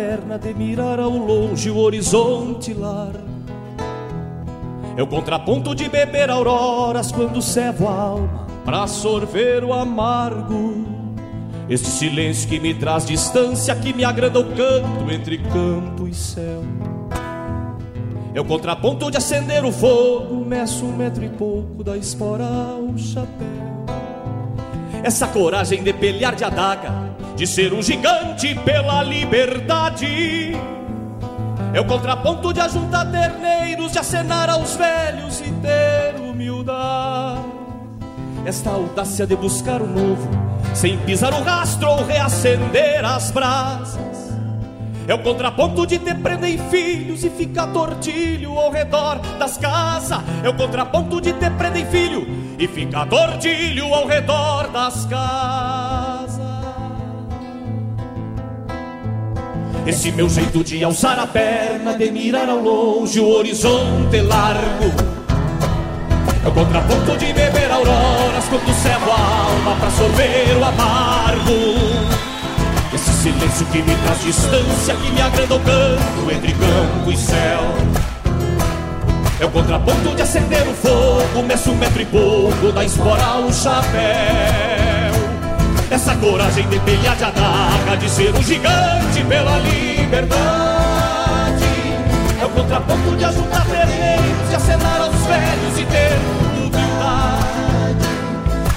Alçar a perna, de mirar ao longe o horizonte lar. É o contraponto de beber auroras quando cevo a alma pra sorver o amargo. Este silêncio que me traz distância, que me agrada o canto entre campo e céu. É o contraponto de acender o fogo, meço um metro e pouco da espora ao chapéu. Essa coragem de pelear de adaga, de ser um gigante pela liberdade. É o contraponto de ajuntar terneiros, de acenar aos velhos e ter humildade. Esta audácia de buscar o novo, sem pisar o rastro ou reacender as brasas. É o contraponto de ter prenda filhos e ficar tortilho ao redor das casas. É o contraponto de ter prenda em filho e ficar tortilho ao redor das casas. Esse meu jeito de alçar a perna, de mirar ao longe o horizonte largo. É o contraponto de beber auroras quando cego a alma pra sorver o amargo. Esse silêncio que me traz distância, que me agrada o canto entre campo e céu. É o contraponto de acender o fogo, meço um metro e pouco da espora ao chapéu. Essa coragem de pelear de adaga, de ser um gigante pela liberdade. É o contraponto de ajudar terneiros, de acenar aos velhos e ter humildade.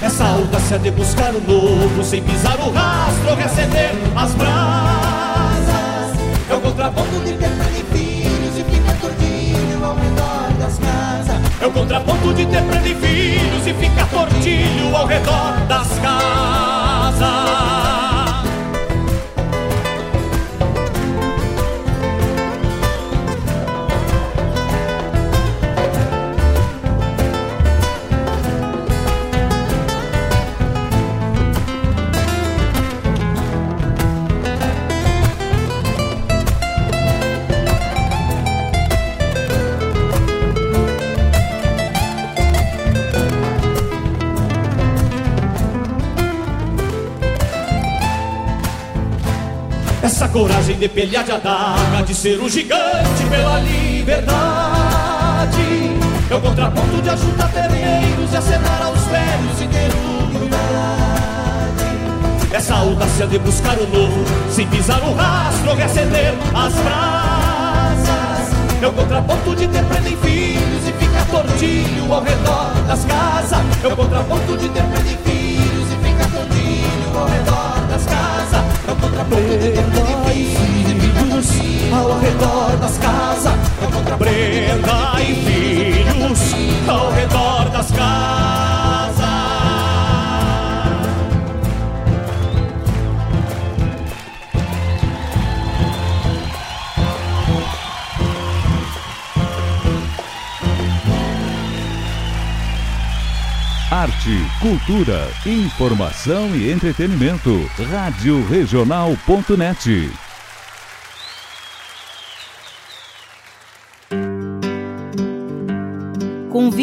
Essa audácia de buscar o novo, sem pisar o rastro, reacender as brasas. É o contraponto de ter filhos e ficar tordilho ao redor das casas. É o contraponto de ter filhos e ficar tortilho ao redor das casas. Essa coragem de pelear de adaga, de ser um gigante pela liberdade. É o contraponto de ajudar terneiros, de acenar aos velhos e ter humildade. Essa audácia de buscar o novo, sem pisar o rastro, reacender as brasas. É o contraponto de ter prenda em filhos e ficar tortilho ao redor das casas. É o contraponto de ter de filhos e ficar tortilho ao redor das casas. É o contraponto de ter de filhos ao redor das casas. É o contraponto Brenda e filhos ao redor das casas. Arte, cultura, informação e entretenimento. Rádio Regional.net.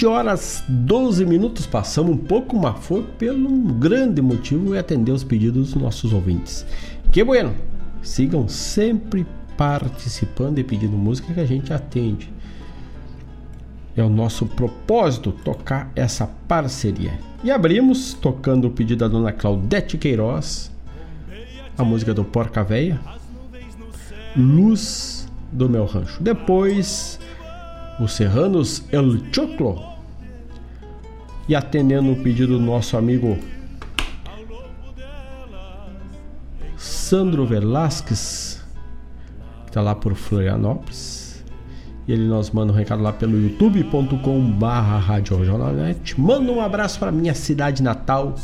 Vinte horas 12 minutos, passamos um pouco, mas foi pelo um grande motivo e atender os pedidos dos nossos ouvintes. Que bueno! Sigam sempre participando e pedindo música que a gente atende. É o nosso propósito tocar essa parceria. E abrimos tocando o pedido da dona Claudete Queiroz, a música do Porca Véia, Luz do Meu Rancho. Depois, os Serranos El Choclo. E atendendo o pedido do nosso amigo Sandro Velasquez, que está lá por Florianópolis. E ele nos manda um recado lá pelo youtube.com/barra Rádio Regionalnet. Manda um abraço para minha cidade natal,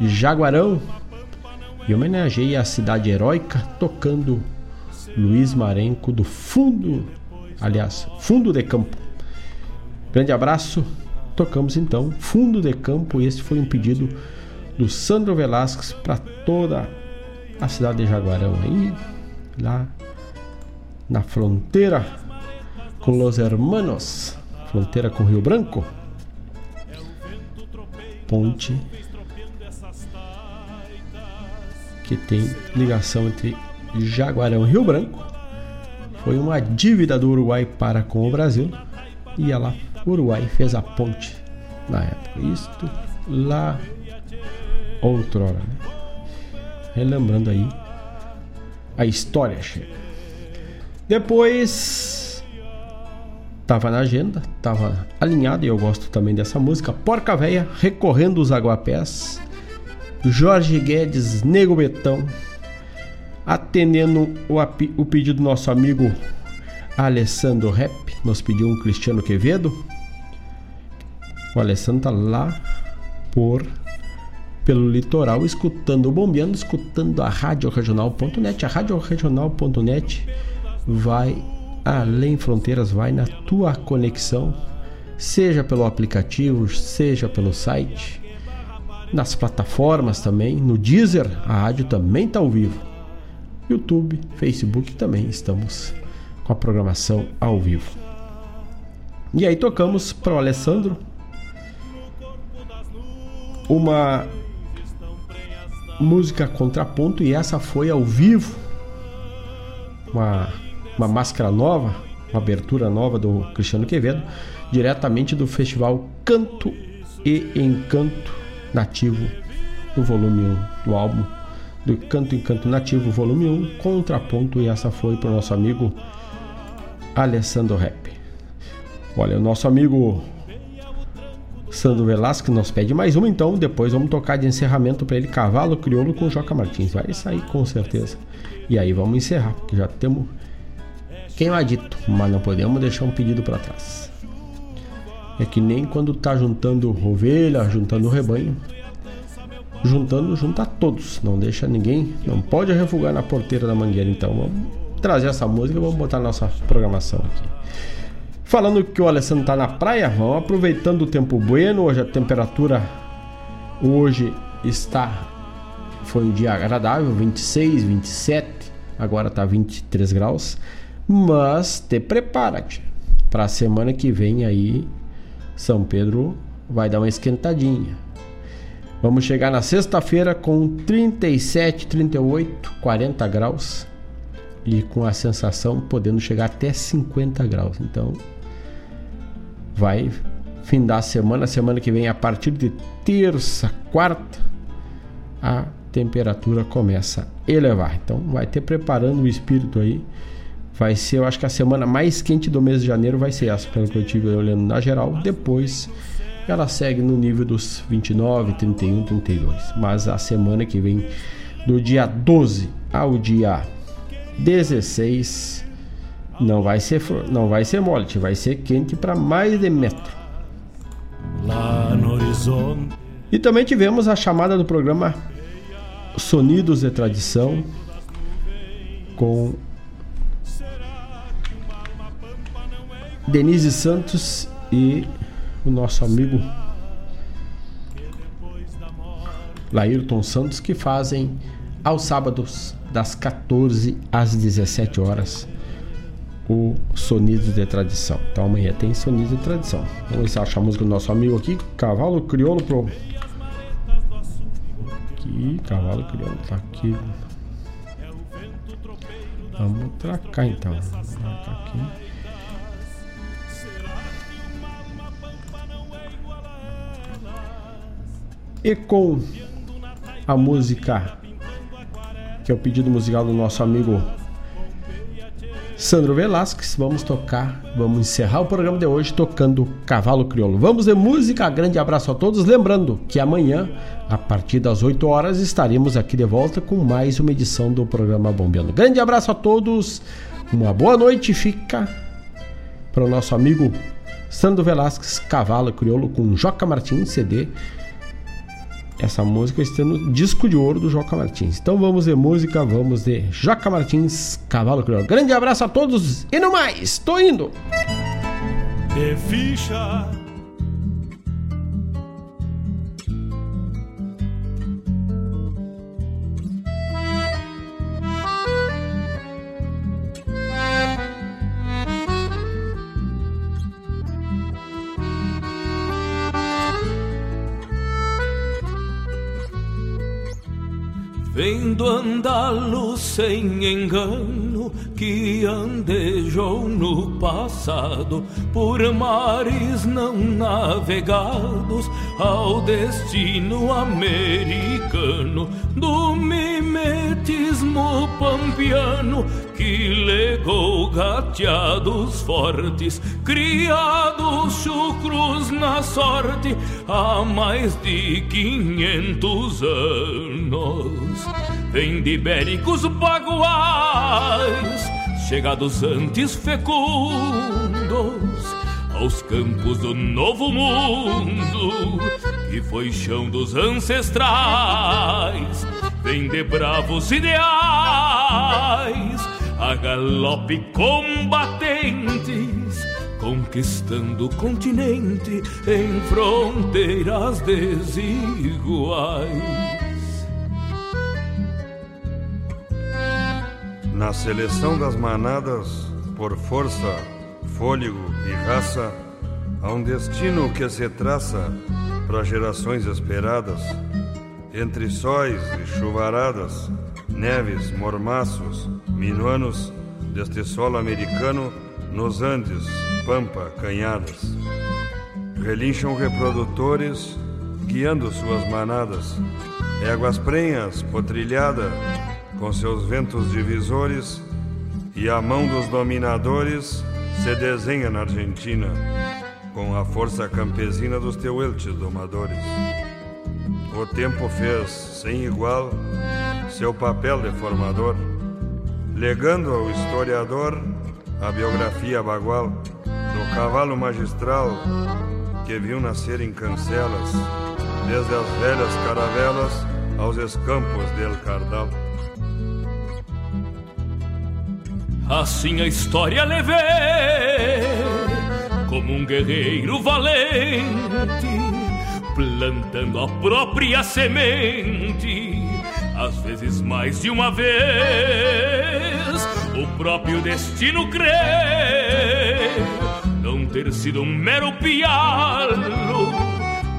Jaguarão. E homenageei a cidade heróica tocando Luiz Marenco do fundo, aliás, fundo de campo. Grande abraço. Tocamos então Fundo de Campo. E esse foi um pedido do Sandro Velasquez para toda a cidade de Jaguarão aí, lá na fronteira com Los Hermanos, fronteira com Rio Branco. Ponte que tem ligação entre Jaguarão e Rio Branco. Foi uma dívida do Uruguai para com o Brasil e ela, Uruguai, fez a ponte na época. Isto lá outrora, né? Relembrando aí a história, chega. Depois tava na agenda, tava alinhado e eu gosto também dessa música. Porca Véia, recorrendo os aguapés. Jorge Guedes, Nego Betão, atendendo o, o pedido do nosso amigo Alessandro Rap, nos pediu um Cristiano Quevedo. O Alessandro tá lá por pelo litoral, escutando o Bombeando, escutando a Rádio Regional.net. A Rádio Regional.net vai além fronteiras, vai na tua conexão, seja pelo aplicativo, seja pelo site nas plataformas também, no Deezer, a rádio também está ao vivo. YouTube, Facebook também estamos com a programação ao vivo. E aí tocamos para o Alessandro uma música contraponto e essa foi ao vivo. Uma, uma máscara nova, uma abertura nova do Cristiano Quevedo, diretamente do festival Canto e Encanto Nativo, do volume 1 do álbum do Canto em Canto Nativo, volume 1, contraponto, e essa foi para o nosso amigo Alessandro Rap. Olha, o nosso amigo Sandro Velasco nos pede mais uma, então depois vamos tocar de encerramento para ele Cavalo Crioulo com Joca Martins. Vai sair com certeza. E aí vamos encerrar, porque já temos queimadito, mas não podemos deixar um pedido para trás. É que nem quando tá juntando ovelha, juntando rebanho. Juntando, junta todos. Não deixa ninguém. Não pode refugar na porteira da mangueira. Então vamos trazer essa música vamos botar nossa programação aqui. Falando que o Alessandro tá na praia, vamos aproveitando o tempo bueno. Hoje a temperatura Hoje está foi um dia agradável, 26, 27, agora tá 23 graus, mas te prepara para a semana que vem aí São Pedro vai dar uma esquentadinha. Vamos chegar na sexta-feira com 37, 38, 40 graus e com a sensação podendo chegar até 50 graus. Então, vai findar a semana, semana que vem a partir de terça, quarta, a temperatura começa a elevar. Então, vai ter preparando o espírito aí. Vai ser, eu acho que a semana mais quente do mês de janeiro vai ser essa, pelo que eu tive olhando na geral. Depois ela segue no nível dos 29, 31, 32. Mas a semana que vem, do dia 12 ao dia 16, não vai ser, não vai ser mole, vai ser quente para mais de metro. Lá no horizonte. E também tivemos a chamada do programa Sonidos de Tradição com Denise Santos e o nosso amigo Laírton Santos, que fazem aos sábados das 14 às 17 horas o Sonidos de Tradição. Então amanhã tem Sonidos de Tradição. Vamos achar a música do nosso amigo aqui, Cavalo Crioulo Pro. Aqui, Cavalo Crioulo tá aqui. Vamos pra cá então. Vamos aqui. E com a música que é o pedido musical do nosso amigo Sandro Velasquez, vamos tocar, vamos encerrar o programa de hoje tocando Cavalo Crioulo. Vamos de música, grande abraço a todos, lembrando que amanhã, a partir das 8 horas, estaremos aqui de volta com mais uma edição do programa Bombeando. Grande abraço a todos, uma boa noite, fica para o nosso amigo Sandro Velasquez, Cavalo Crioulo com Joca Martins, CD essa música está no disco de ouro do Joca Martins. Então vamos de música, vamos de Joca Martins, Cavalo Crioulo. Grande abraço a todos e no mais, tô indo! De ficha Vendo andá-lo sem engano que andejou no passado por mares não navegados ao destino americano do mimetismo pampiano que legou gateados fortes, criados chucros na sorte há mais de quinhentos anos. Vem de ibéricos baguais, chegados antes fecundos aos campos do novo mundo, que foi chão dos ancestrais. Vem de bravos ideais a galope combatentes, conquistando o continente em fronteiras desiguais. Na seleção das manadas, por força, fôlego e raça, há um destino que se traça para gerações esperadas, entre sóis e chuvaradas neves, mormaços, minuanos deste solo americano nos Andes, Pampa, Canhadas. Relincham reprodutores guiando suas manadas, éguas prenhas, potrilhada, com seus ventos divisores, e a mão dos dominadores se desenha na Argentina, com a força campesina dos teuelches domadores. O tempo fez, sem igual, seu papel de formador, legando ao historiador a biografia bagual do cavalo magistral que viu nascer em cancelas, desde as velhas caravelas aos escampos del Cardal. Assim a história levei como um guerreiro valente plantando a própria semente, às vezes mais de uma vez, o próprio destino crê não ter sido um mero pialo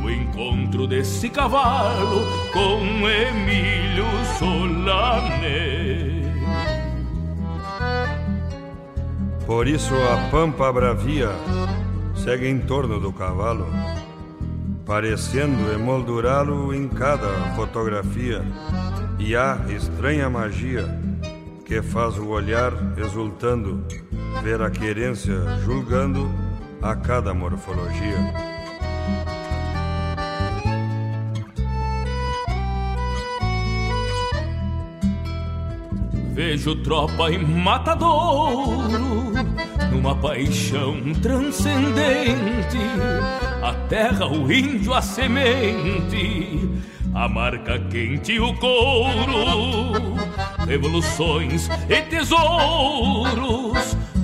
o encontro desse cavalo com Emílio Solane. Por isso a pampa bravia segue em torno do cavalo, parecendo emoldurá-lo em cada fotografia, e há estranha magia que faz o olhar exultando, ver a querência julgando a cada morfologia. Vejo tropa e matadouro numa paixão transcendente. A terra, o índio, a semente, a marca quente o couro. Revoluções e tesouros,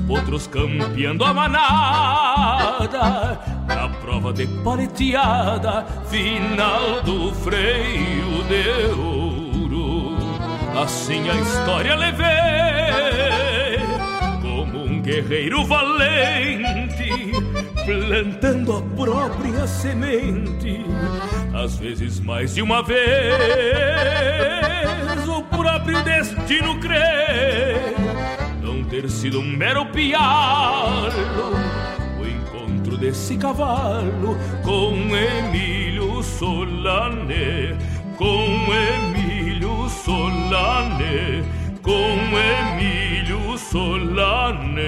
outros campeando a manada. Na prova de paleteada, final do freio de ouro. Assim a história levei como um guerreiro valente, plantando a própria semente, às vezes mais de uma vez. O próprio destino crê não ter sido um mero pialo. O encontro desse cavalo com Emílio Solane, com Emílio Solane, como Emilio Solane.